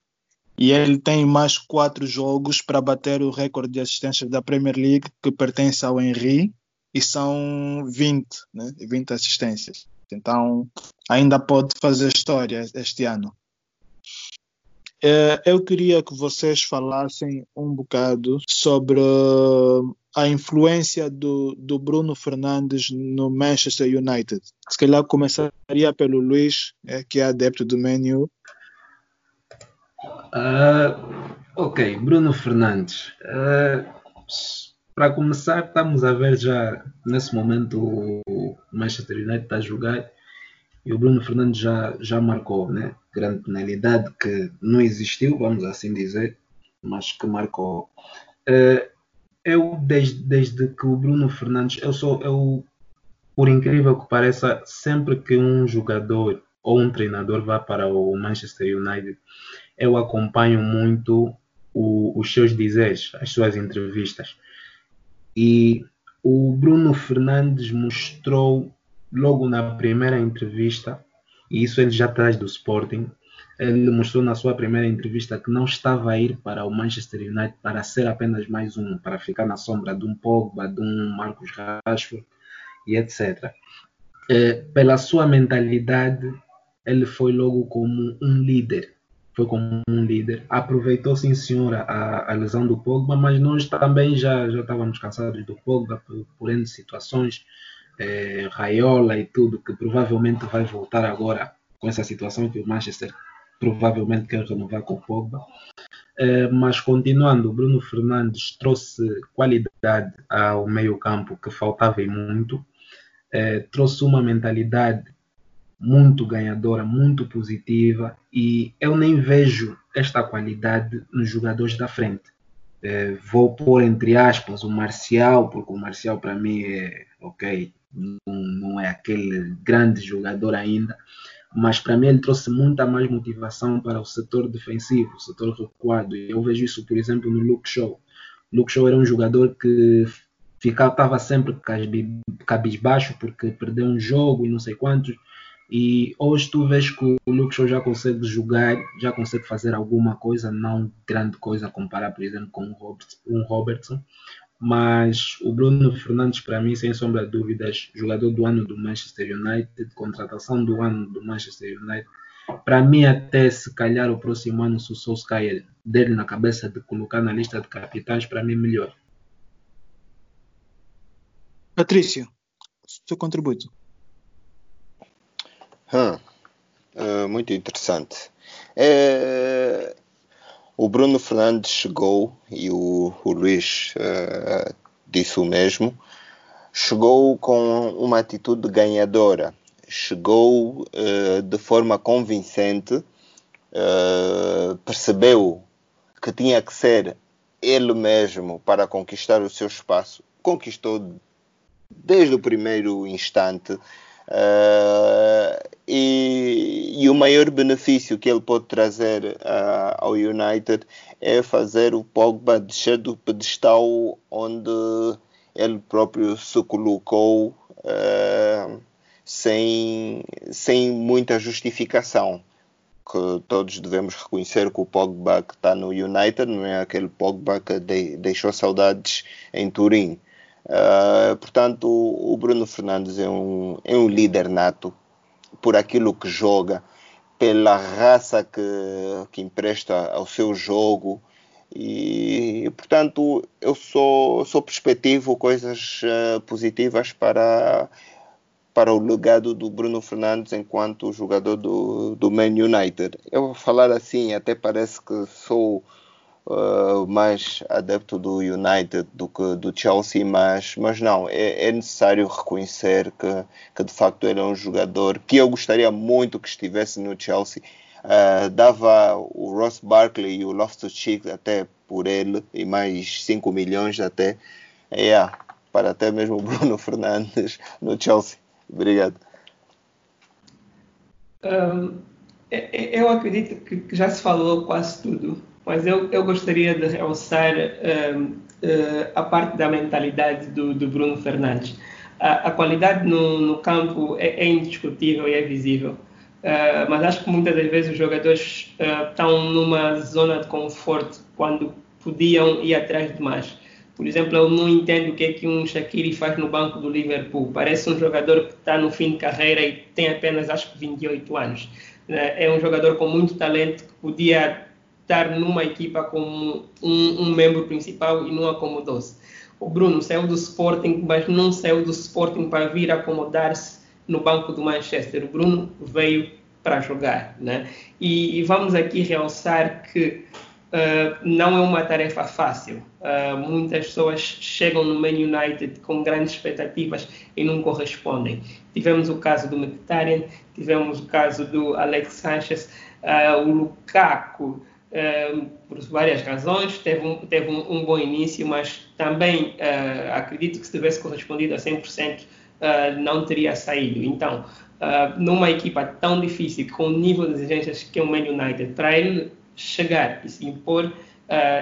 e ele tem mais quatro jogos para bater o recorde de assistências da Premier League que pertence ao Henry e são 20, né? 20 assistências. Então ainda pode fazer história este ano. É, eu queria que vocês falassem um bocado sobre a influência do, do Bruno Fernandes no Manchester United? Se calhar começaria pelo Luís, é, que é adepto do menu.
Uh, ok, Bruno Fernandes. Uh, para começar, estamos a ver já nesse momento o Manchester United está a jogar e o Bruno Fernandes já, já marcou, né? Grande penalidade que não existiu, vamos assim dizer, mas que marcou. Uh, eu, desde, desde que o Bruno Fernandes, eu sou, eu, por incrível que pareça, sempre que um jogador ou um treinador vá para o Manchester United, eu acompanho muito o, os seus dizeres, as suas entrevistas. E o Bruno Fernandes mostrou logo na primeira entrevista, e isso ele já traz do Sporting, ele mostrou na sua primeira entrevista que não estava a ir para o Manchester United para ser apenas mais um, para ficar na sombra de um Pogba, de um Marcos Rashford e etc. É, pela sua mentalidade, ele foi logo como um líder. Foi como um líder. Aproveitou, sim, senhora, a, a lesão do Pogba, mas nós também já, já estávamos cansados do Pogba por, por situações. É, Raiola e tudo, que provavelmente vai voltar agora com essa situação que o Manchester provavelmente quer renovar com o Pogba. Uh, mas continuando, Bruno Fernandes trouxe qualidade ao meio-campo que faltava e muito, uh, trouxe uma mentalidade muito ganhadora, muito positiva e eu nem vejo esta qualidade nos jogadores da frente. Uh, vou pôr entre aspas o Marcial, porque o Marcial para mim é ok, não, não é aquele grande jogador ainda, mas para mim ele trouxe muita mais motivação para o setor defensivo, o setor recuado. Eu vejo isso, por exemplo, no Luke Shaw. Luke Shaw era um jogador que ficava, estava sempre cabisbaixo porque perdeu um jogo e não sei quantos. E hoje tu vês que o Luke já consegue jogar, já consegue fazer alguma coisa, não grande coisa comparar, por exemplo, com um Robertson. Mas o Bruno Fernandes, para mim, sem sombra de dúvidas, jogador do ano do Manchester United, contratação do ano do Manchester United. Para mim, até se calhar o próximo ano, se o Solskjaer dele na cabeça de colocar na lista de capitães, para mim, melhor.
Patrício, seu contributo.
Hum, uh, muito interessante. É, o Bruno Fernandes chegou e o, o Luís uh, disse o mesmo. Chegou com uma atitude ganhadora, chegou uh, de forma convincente, percebeu que tinha que ser ele mesmo para conquistar o seu espaço. Conquistou desde o primeiro instante Uh, e, e, o maior benefício que ele pode trazer uh, ao United é fazer o Pogba descer do pedestal onde ele próprio se colocou uh, sem, sem muita justificação. Que todos devemos reconhecer que o Pogba que está no United não é aquele Pogba que de, deixou saudades em Turim. Uh, portanto, o Bruno Fernandes é um, é um líder nato por aquilo que joga, pela raça que, que empresta ao seu jogo. E, portanto, eu sou, sou perspectivo coisas uh, positivas para, para o legado do Bruno Fernandes enquanto jogador do, do Man United. Eu vou falar assim, até parece que sou uh, mais adepto do United do que do Chelsea, mas, mas não, é, é necessário reconhecer que, que de facto ele é um jogador que eu gostaria muito que estivesse no Chelsea. Uh, dava o Ross Barkley e o Loftus-Cheek até por ele e mais 5 milhões até yeah, para até mesmo o Bruno [LAUGHS] Fernandes no Chelsea. Obrigado.
Um, eu acredito que já se falou quase tudo mas eu, eu gostaria de realçar uh, uh, a parte da mentalidade do, do Bruno Fernandes. A, a qualidade no, no campo é, é, indiscutível e é visível, uh, mas acho que muitas das vezes os jogadores estão numa zona de conforto quando podiam ir atrás de mais. Por exemplo, eu não entendo o que é que um Shaqiri faz no banco do Liverpool. Parece um jogador que está no fim de carreira e tem apenas, acho que, 28 anos. É um jogador com muito talento que podia estar numa equipa como um, um membro principal e não como 12. O Bruno saiu do Sporting, mas não saiu do Sporting para vir acomodar-se no banco do Manchester. O Bruno veio para jogar, né? E, e vamos aqui realçar que uh, não é uma tarefa fácil. Uh, muitas pessoas chegam no Man United com grandes expectativas e não correspondem. Tivemos o caso do Mkhitaryan, tivemos o caso do Alex Sanchez, uh, o Lukaku, por várias razões, teve um, teve um, um bom início, mas também acredito que se tivesse correspondido a 100%, não teria saído. Então, numa equipa tão difícil, com o nível de exigências que é o Man United, para ele chegar e se impor,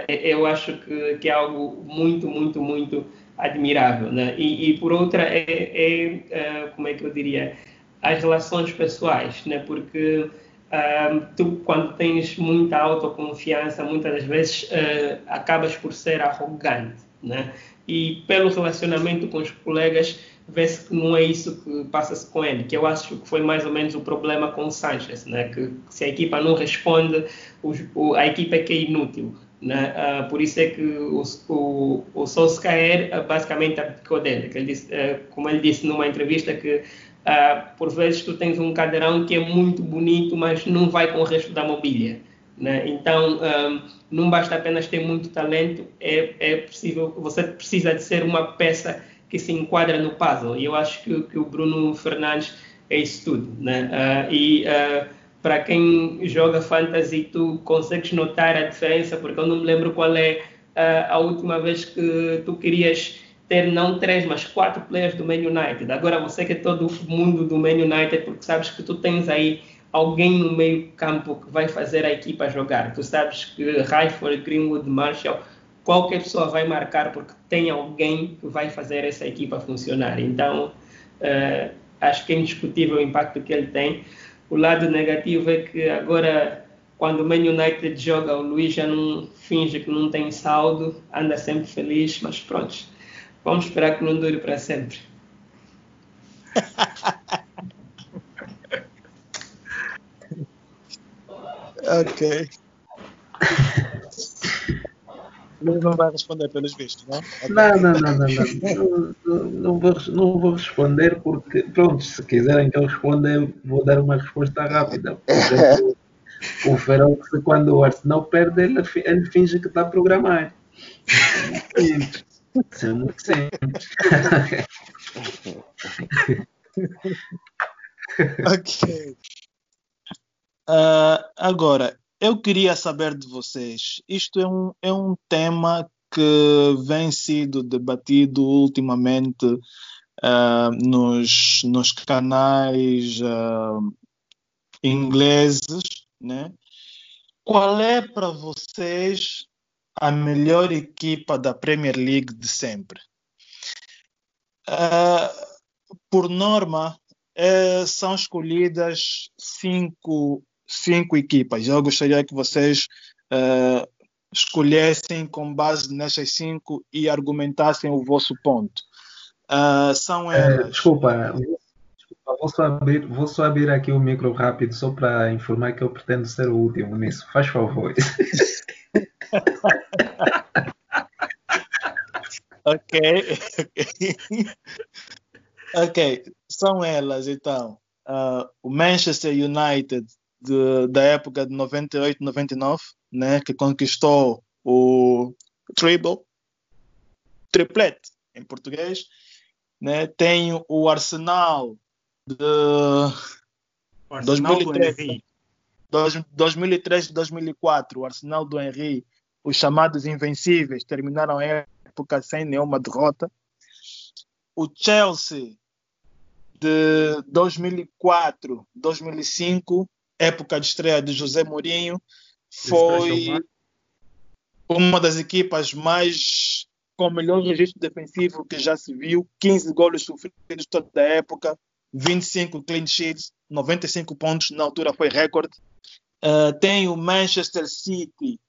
eu acho que, que, é algo muito, muito, muito admirável. Né? E, e por outra, é, é como é que eu diria, as relações pessoais, né? porque uh, tu, quando tens muita autoconfiança, muitas das vezes acabas por ser arrogante. Né? E pelo relacionamento com os colegas, vê-se que não é isso que passa-se com ele, que eu acho que foi mais ou menos o problema com o Sanchez, né? que se a equipa não responde, o, a equipa é que é inútil. Né? Uh, por isso é que o, o, o Solskjaer uh, basicamente abdicou dele, ele disse, uh, como ele disse numa entrevista que por vezes tu tens um cadeirão que é muito bonito, mas não vai com o resto da mobília. Né? Então, um, não basta apenas ter muito talento, é, é possível, você precisa de ser uma peça que se enquadra no puzzle. E eu acho que, que o Bruno Fernandes é isso tudo. Né? Uh, e uh, para quem joga fantasy, tu consegues notar a diferença, porque eu não me lembro qual é uh, a última vez que tu querias ter não três, mas quatro players do Man United. Agora você que é todo mundo do Man United, porque sabes que tu tens aí alguém no meio campo que vai fazer a equipa jogar. Tu sabes que Rayford, Greenwood, Marshall qualquer pessoa vai marcar porque tem alguém que vai fazer essa equipa funcionar. Então, uh, acho que é indiscutível o impacto que ele tem. O lado negativo é que agora, quando o Man United joga, o Luís já não finge que não tem saldo, anda sempre feliz, mas pronto, vamos esperar que não dure para sempre.
ok. Luís não vai responder pelos vistos, não? Okay.
Não, não, não, não, não. não, não, vou, não vou responder porque, pronto, se quiserem que eu responda, eu vou dar uma resposta rápida. Exemplo, o Ferox, quando o Arsenal perde, ele, ele finge que está a programar. É muito simples.
ok. Uh, agora, eu queria saber de vocês. Isto é um, é um tema que vem sido debatido ultimamente uh, nos, nos canais uh, ingleses, né? Qual é para vocês a melhor equipa da Premier League de sempre? Uh, por norma, é, são escolhidas cinco cinco equipas. Eu gostaria que vocês uh, escolhessem com base nessas cinco e argumentassem o vosso ponto. Uh, são
é, elas. Desculpa, vou só, abrir, vou só abrir aqui o micro rápido só para informar que eu pretendo ser o último nisso. Faz favor. [LAUGHS] [LAUGHS]
ok. ok, são elas então. Uh, o Manchester United de, da época de 98, 99, né, que conquistou o treble, triplete em português. Né, tem o Arsenal de o Arsenal 2003, 2003 2004, o Arsenal do Henry, os chamados Invencíveis, terminaram a época sem nenhuma derrota. O Chelsea de 2004, 2005, época de estreia de José Mourinho, foi uma das equipas mais com o melhor registro defensivo que já se viu, 15 gols sofridos toda a época, 25 clean sheets, 95 pontos, na altura foi recorde. Uh, tem o Manchester City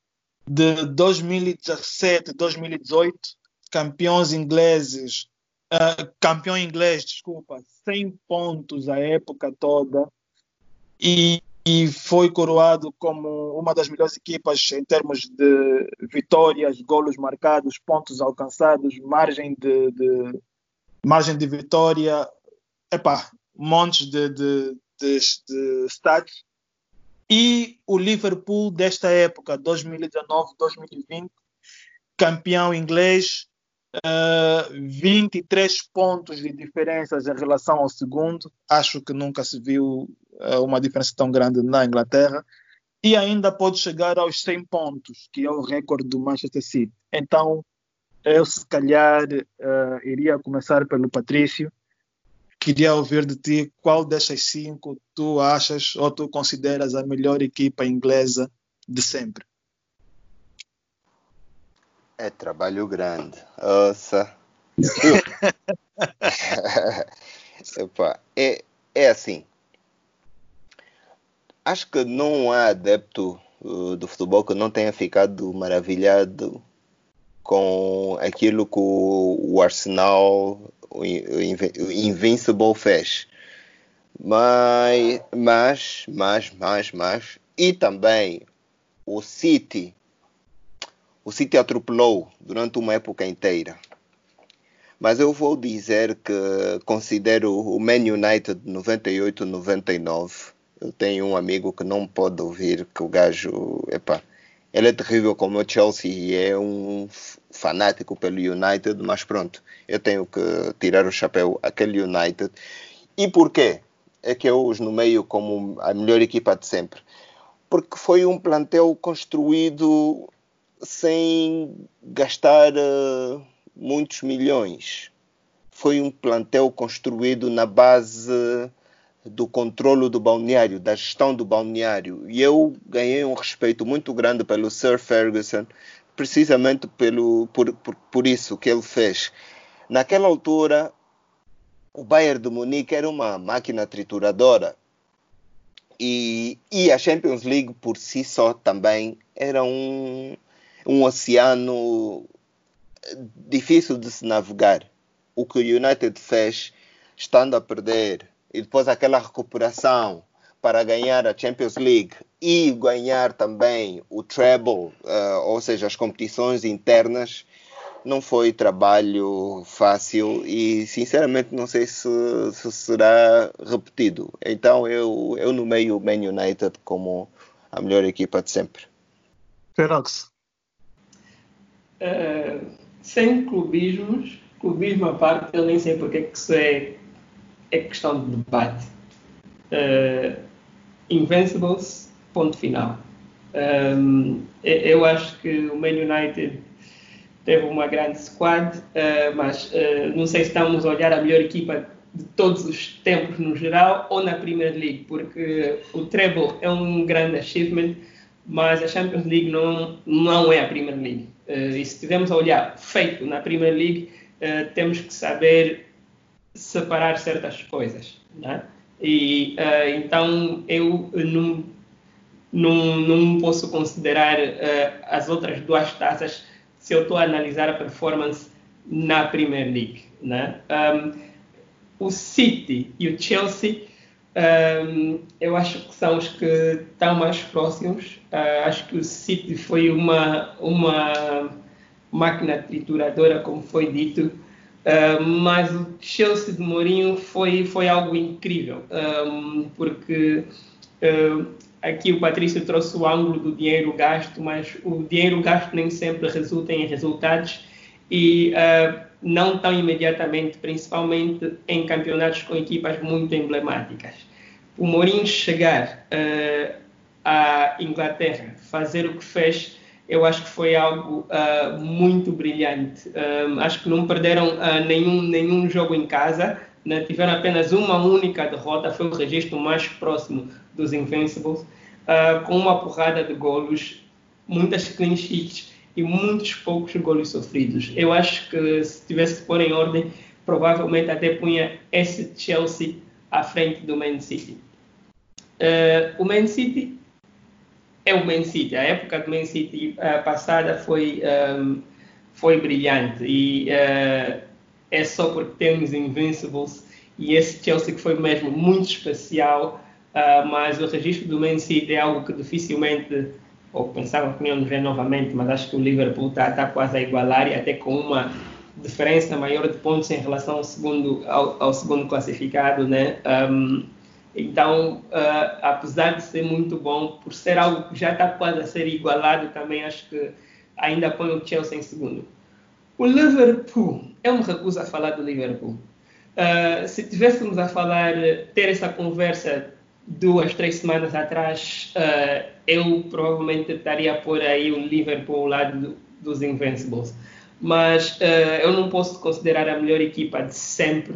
de 2017, 2018, campeões ingleses, uh, campeão inglês, desculpa, 100 pontos a época toda. E e foi coroado como uma das melhores equipas em termos de vitórias, golos marcados, pontos alcançados, margem de, de margem de vitória, epá, montes de, de, de, de stats. E o Liverpool desta época, 2019-2020, campeão inglês, uh, 23 pontos de diferenças em relação ao segundo. Acho que nunca se viu uh, uma diferença tão grande na Inglaterra. E ainda pode chegar aos 100 pontos, que é o recorde do Manchester City. Então, eu se calhar uh, iria começar pelo Patrício Queria ouvir de ti qual dessas cinco tu achas ou tu consideras a melhor equipa inglesa de sempre.
É trabalho grande. Ouça. [LAUGHS] Epa, é, é assim. Acho que não há adepto uh, do futebol que não tenha ficado maravilhado com aquilo que o Arsenal o Invincible fez. Mas, mas, mas, mas, mas, e também o City, o City atropelou durante uma época inteira. Mas eu vou dizer que considero o Man United 98-99. Eu tenho um amigo que não pode ouvir que o gajo, epá, ele é terrível como o Chelsea e é um fanático pelo United, mas pronto, eu tenho que tirar o chapéu àquele United. E porquê? É que eu os nomeio como a melhor equipa de sempre. Porque foi um plantel construído sem gastar uh, muitos milhões. Foi um plantel construído na base do controlo do balneário, da gestão do balneário. E eu ganhei um respeito muito grande pelo Sir Ferguson, precisamente pelo, por, por, por isso que ele fez. Naquela altura, o Bayern de Munique era uma máquina trituradora. E, e a Champions League por si só também era um, um oceano difícil de se navegar. O que o United fez, estando a perder e depois aquela recuperação para ganhar a Champions League e ganhar também o treble, uh, ou seja, as competições internas, não foi trabalho fácil e sinceramente não sei se, se será repetido. Então eu, eu nomeio o Man United como a melhor equipa de sempre.
Ferox.
Uh, sem clubismos, clubismo à parte, eu nem sei porque é que isso é é questão de debate. Uh, Invincibles, ponto final. Um, eu acho que o Man United teve uma grande squad, uh, mas uh, não sei se estamos a olhar a melhor equipa de todos os tempos no geral ou na Premier League, porque o treble é um grande achievement, mas a Champions League não, não é a Premier League. Uh, e se estivermos a olhar feito na Premier League, temos que saber separar certas coisas. Né? E uh, então eu não, não, não posso considerar uh, as outras duas taças se eu estou a analisar a performance na Premier League. Né? Um, o City e o Chelsea um, eu acho que são os que estão mais próximos. Uh, acho que o City foi uma, uma máquina trituradora, como foi dito, Uh, mas o Chelsea de Mourinho foi, foi algo incrível, um, porque uh, aqui o Patrício trouxe o ângulo do dinheiro gasto, mas o dinheiro gasto nem sempre resulta em resultados e uh, não tão imediatamente, principalmente em campeonatos com equipas muito emblemáticas. O Mourinho chegar à Inglaterra, fazer o que fez, eu acho que foi algo uh, muito brilhante. Um, acho que não perderam uh, nenhum, nenhum jogo em casa, né? tiveram apenas uma única derrota, foi o registro mais próximo dos Invincibles, uh, com uma porrada de golos, muitas clean sheets e muitos poucos golos sofridos. Eu acho que se tivesse que pôr em ordem, provavelmente até punha esse Chelsea à frente do Man City. o Man City é o Man City. A época do Man City uh, passada foi, um, foi brilhante e uh, é só porque temos Invincibles e esse Chelsea que foi mesmo muito especial Uh, mas o registro do Man City é algo que dificilmente, ou pensava que não ver novamente, mas acho que o Liverpool está tá quase a igualar e até com uma diferença maior de pontos em relação ao segundo, ao, ao segundo classificado, né? Um, então, uh, apesar de ser muito bom, por ser algo que já está quase a ser igualado, também acho que ainda põe o Chelsea em segundo. O Liverpool, eu me recuso a falar do Liverpool. Uh, se tivéssemos a falar, ter essa conversa duas, três semanas atrás, uh, eu provavelmente estaria por aí o Liverpool ao lado do, dos Invincibles. Mas eu não posso considerar a melhor equipa de sempre.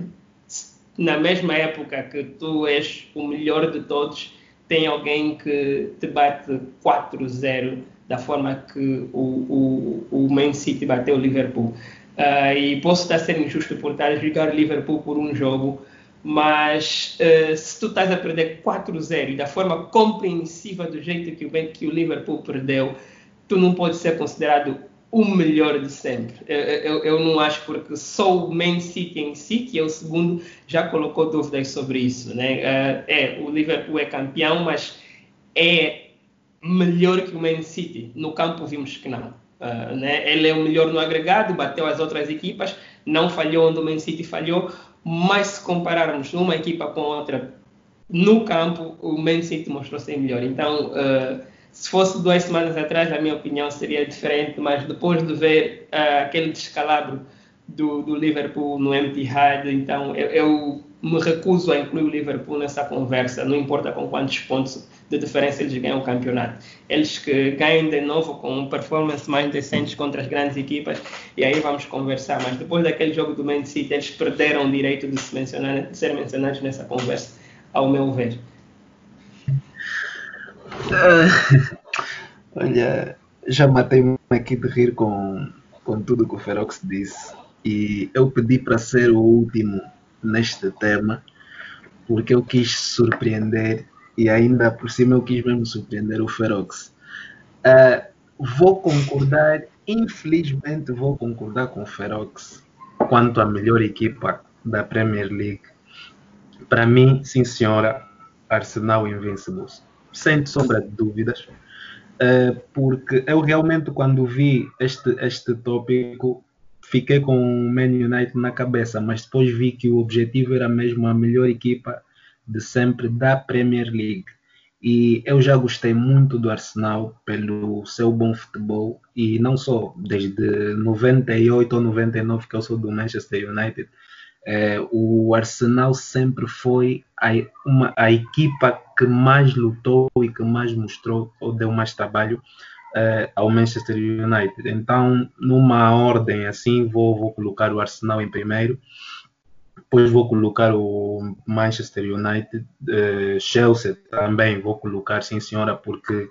Na mesma época que tu és o melhor de todos, tem alguém que te bate 4-0 da forma que o, o, o Man City bateu o Liverpool. Uh, e posso estar sendo injusto por estar a jogar Liverpool por um jogo, mas uh, se tu estás a perder 4-0 e da forma compreensiva do jeito que o, que o Liverpool perdeu, tu não podes ser considerado o melhor de sempre. Eu, eu, eu, não acho porque só o Man City em si, que é o segundo, já colocou dúvidas sobre isso. Né? Uh, é, o Liverpool é campeão, mas é melhor que o Man City. No campo vimos que não. Uh, né? Ele é o melhor no agregado, bateu as outras equipas, não falhou onde o Man City falhou, mas se compararmos uma equipa com outra no campo, o Man City mostrou ser melhor. Então, uh, se fosse duas semanas atrás, a minha opinião seria diferente, mas depois de ver uh, aquele descalabro do, do, Liverpool no Etihad, então eu, eu me recuso a incluir o Liverpool nessa conversa, não importa com quantos pontos de diferença eles ganham o campeonato. Eles que ganhem de novo com performance mais decentes contra as grandes equipas e aí vamos conversar. Mas depois daquele jogo do Man City, eles perderam o direito de, se mencionar, de ser mencionados nessa conversa, ao meu ver.
Uh, [LAUGHS] olha, já matei-me aqui de rir com, com tudo que o Ferox disse e eu pedi para ser o último neste tema porque eu quis surpreender e ainda por cima eu quis mesmo surpreender o Ferox. Uh, vou concordar, infelizmente vou concordar com o Ferox quanto à melhor equipa da Premier League. Para mim, sim senhora, Arsenal Invincibles. Sem sombra de dúvidas. Uh, porque eu realmente quando vi este, este tópico fiquei com o Man United na cabeça, mas depois vi que o objetivo era mesmo a melhor equipa de sempre da Premier League. E eu já gostei muito do Arsenal pelo seu bom futebol e não só desde 98 ou 99 que eu sou do Manchester United. É, o Arsenal sempre foi a, uma, a equipa que mais lutou e que mais mostrou ou deu mais trabalho é, ao Manchester United. Então, numa ordem assim, vou, vou colocar o Arsenal em primeiro depois vou colocar o Manchester United, uh, Chelsea também vou colocar, sim senhora, porque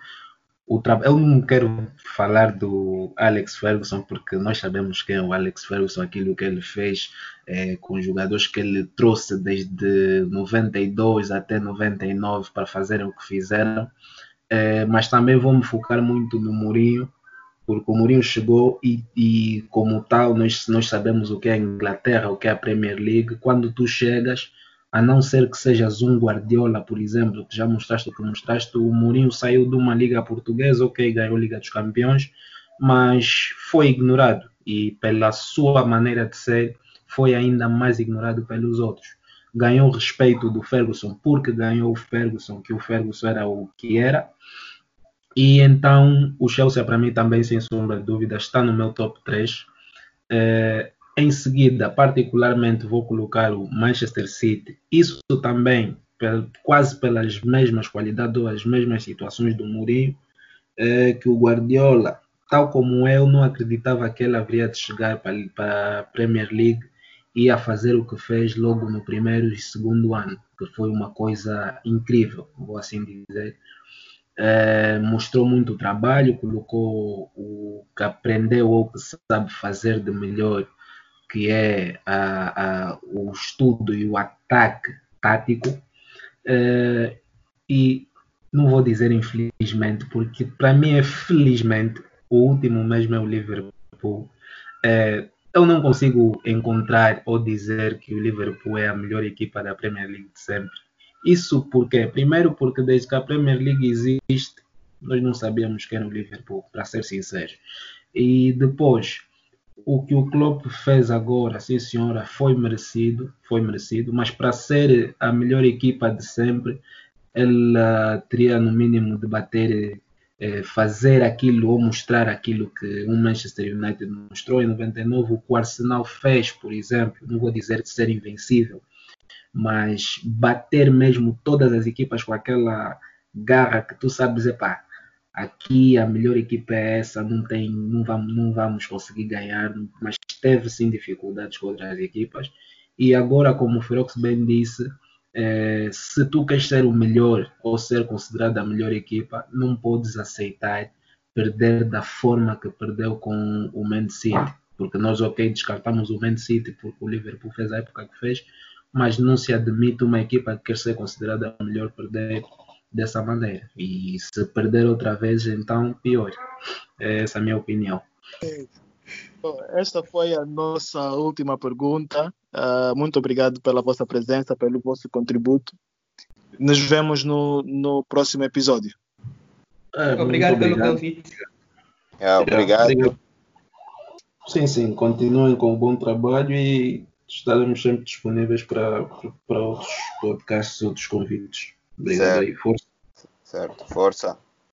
o. Eu não quero falar do Alex Ferguson, porque nós sabemos quem é o Alex Ferguson, aquilo que ele fez é, com os jogadores que ele trouxe desde 92 até 99 para fazerem o que fizeram. É, mas também vou me focar muito no Mourinho, porque o Mourinho chegou e, e, como tal nós, nós sabemos o que é a Inglaterra, o que é a Premier League, quando tu chegas, a não ser que sejas um Guardiola, por exemplo, que já mostraste o que mostraste, o Mourinho saiu de uma liga portuguesa, ok, ganhou a Liga dos Campeões, mas foi ignorado e pela sua maneira de ser foi ainda mais ignorado pelos outros. Ganhou o respeito do Ferguson porque ganhou o Ferguson, que o Ferguson era o que era, e então o Chelsea para mim também, sem sombra de dúvida, está no meu top 3. É, em seguida, particularmente, vou colocar o Manchester City. Isso também, quase pelas mesmas qualidades ou as mesmas situações do Mourinho, é, que o Guardiola, tal como eu, não acreditava que ele haveria de chegar para, para a Premier League e a fazer o que fez logo no primeiro e segundo ano, que foi uma coisa incrível, vou assim dizer é, mostrou muito trabalho, colocou o que aprendeu ou que sabe fazer de melhor, que é a, a, o estudo e o ataque tático. É, e não vou dizer infelizmente, porque para mim é felizmente o último mesmo é o Liverpool. É, eu não consigo encontrar ou dizer que o Liverpool é a melhor equipa da Premier League de sempre Isso porque, primeiro, porque desde que a Premier League existe, nós não sabíamos que era o Liverpool, para ser sincero. E depois, o que o Klopp fez agora, sim senhora, foi merecido, foi merecido, mas para ser a melhor equipa de sempre, ele teria no mínimo de bater, eh, fazer aquilo ou mostrar aquilo que o Manchester United mostrou em 99, o que o Arsenal fez, por exemplo, não vou dizer de ser invencível, mas bater mesmo todas as equipas com aquela garra que tu sabes, epá, aqui a melhor equipa é essa, não, tem, não, vamos, não vamos conseguir ganhar, mas teve sim dificuldades com outras equipas. E agora, como o Ferox bem disse, eh, se tu queres ser o melhor ou ser considerado a melhor equipa, não podes aceitar perder da forma que perdeu com o Man City. Porque nós, ok, descartamos o Man City porque o Liverpool fez a época que fez, mas não se admite uma equipa que quer ser considerada a melhor perder dessa maneira. E se perder outra vez, então pior. Essa é a minha opinião.
Bom, esta foi a nossa última pergunta. Uh, muito obrigado pela vossa presença, pelo vosso contributo. Nos vemos no, no próximo episódio.
É, obrigado, obrigado, pelo convite.
É, obrigado. obrigado.
Sim, sim, continuem com o bom trabalho e estaremos sempre disponíveis para, para outros podcasts, outros convites. Obrigado
certo.
aí, força.
Certo, força.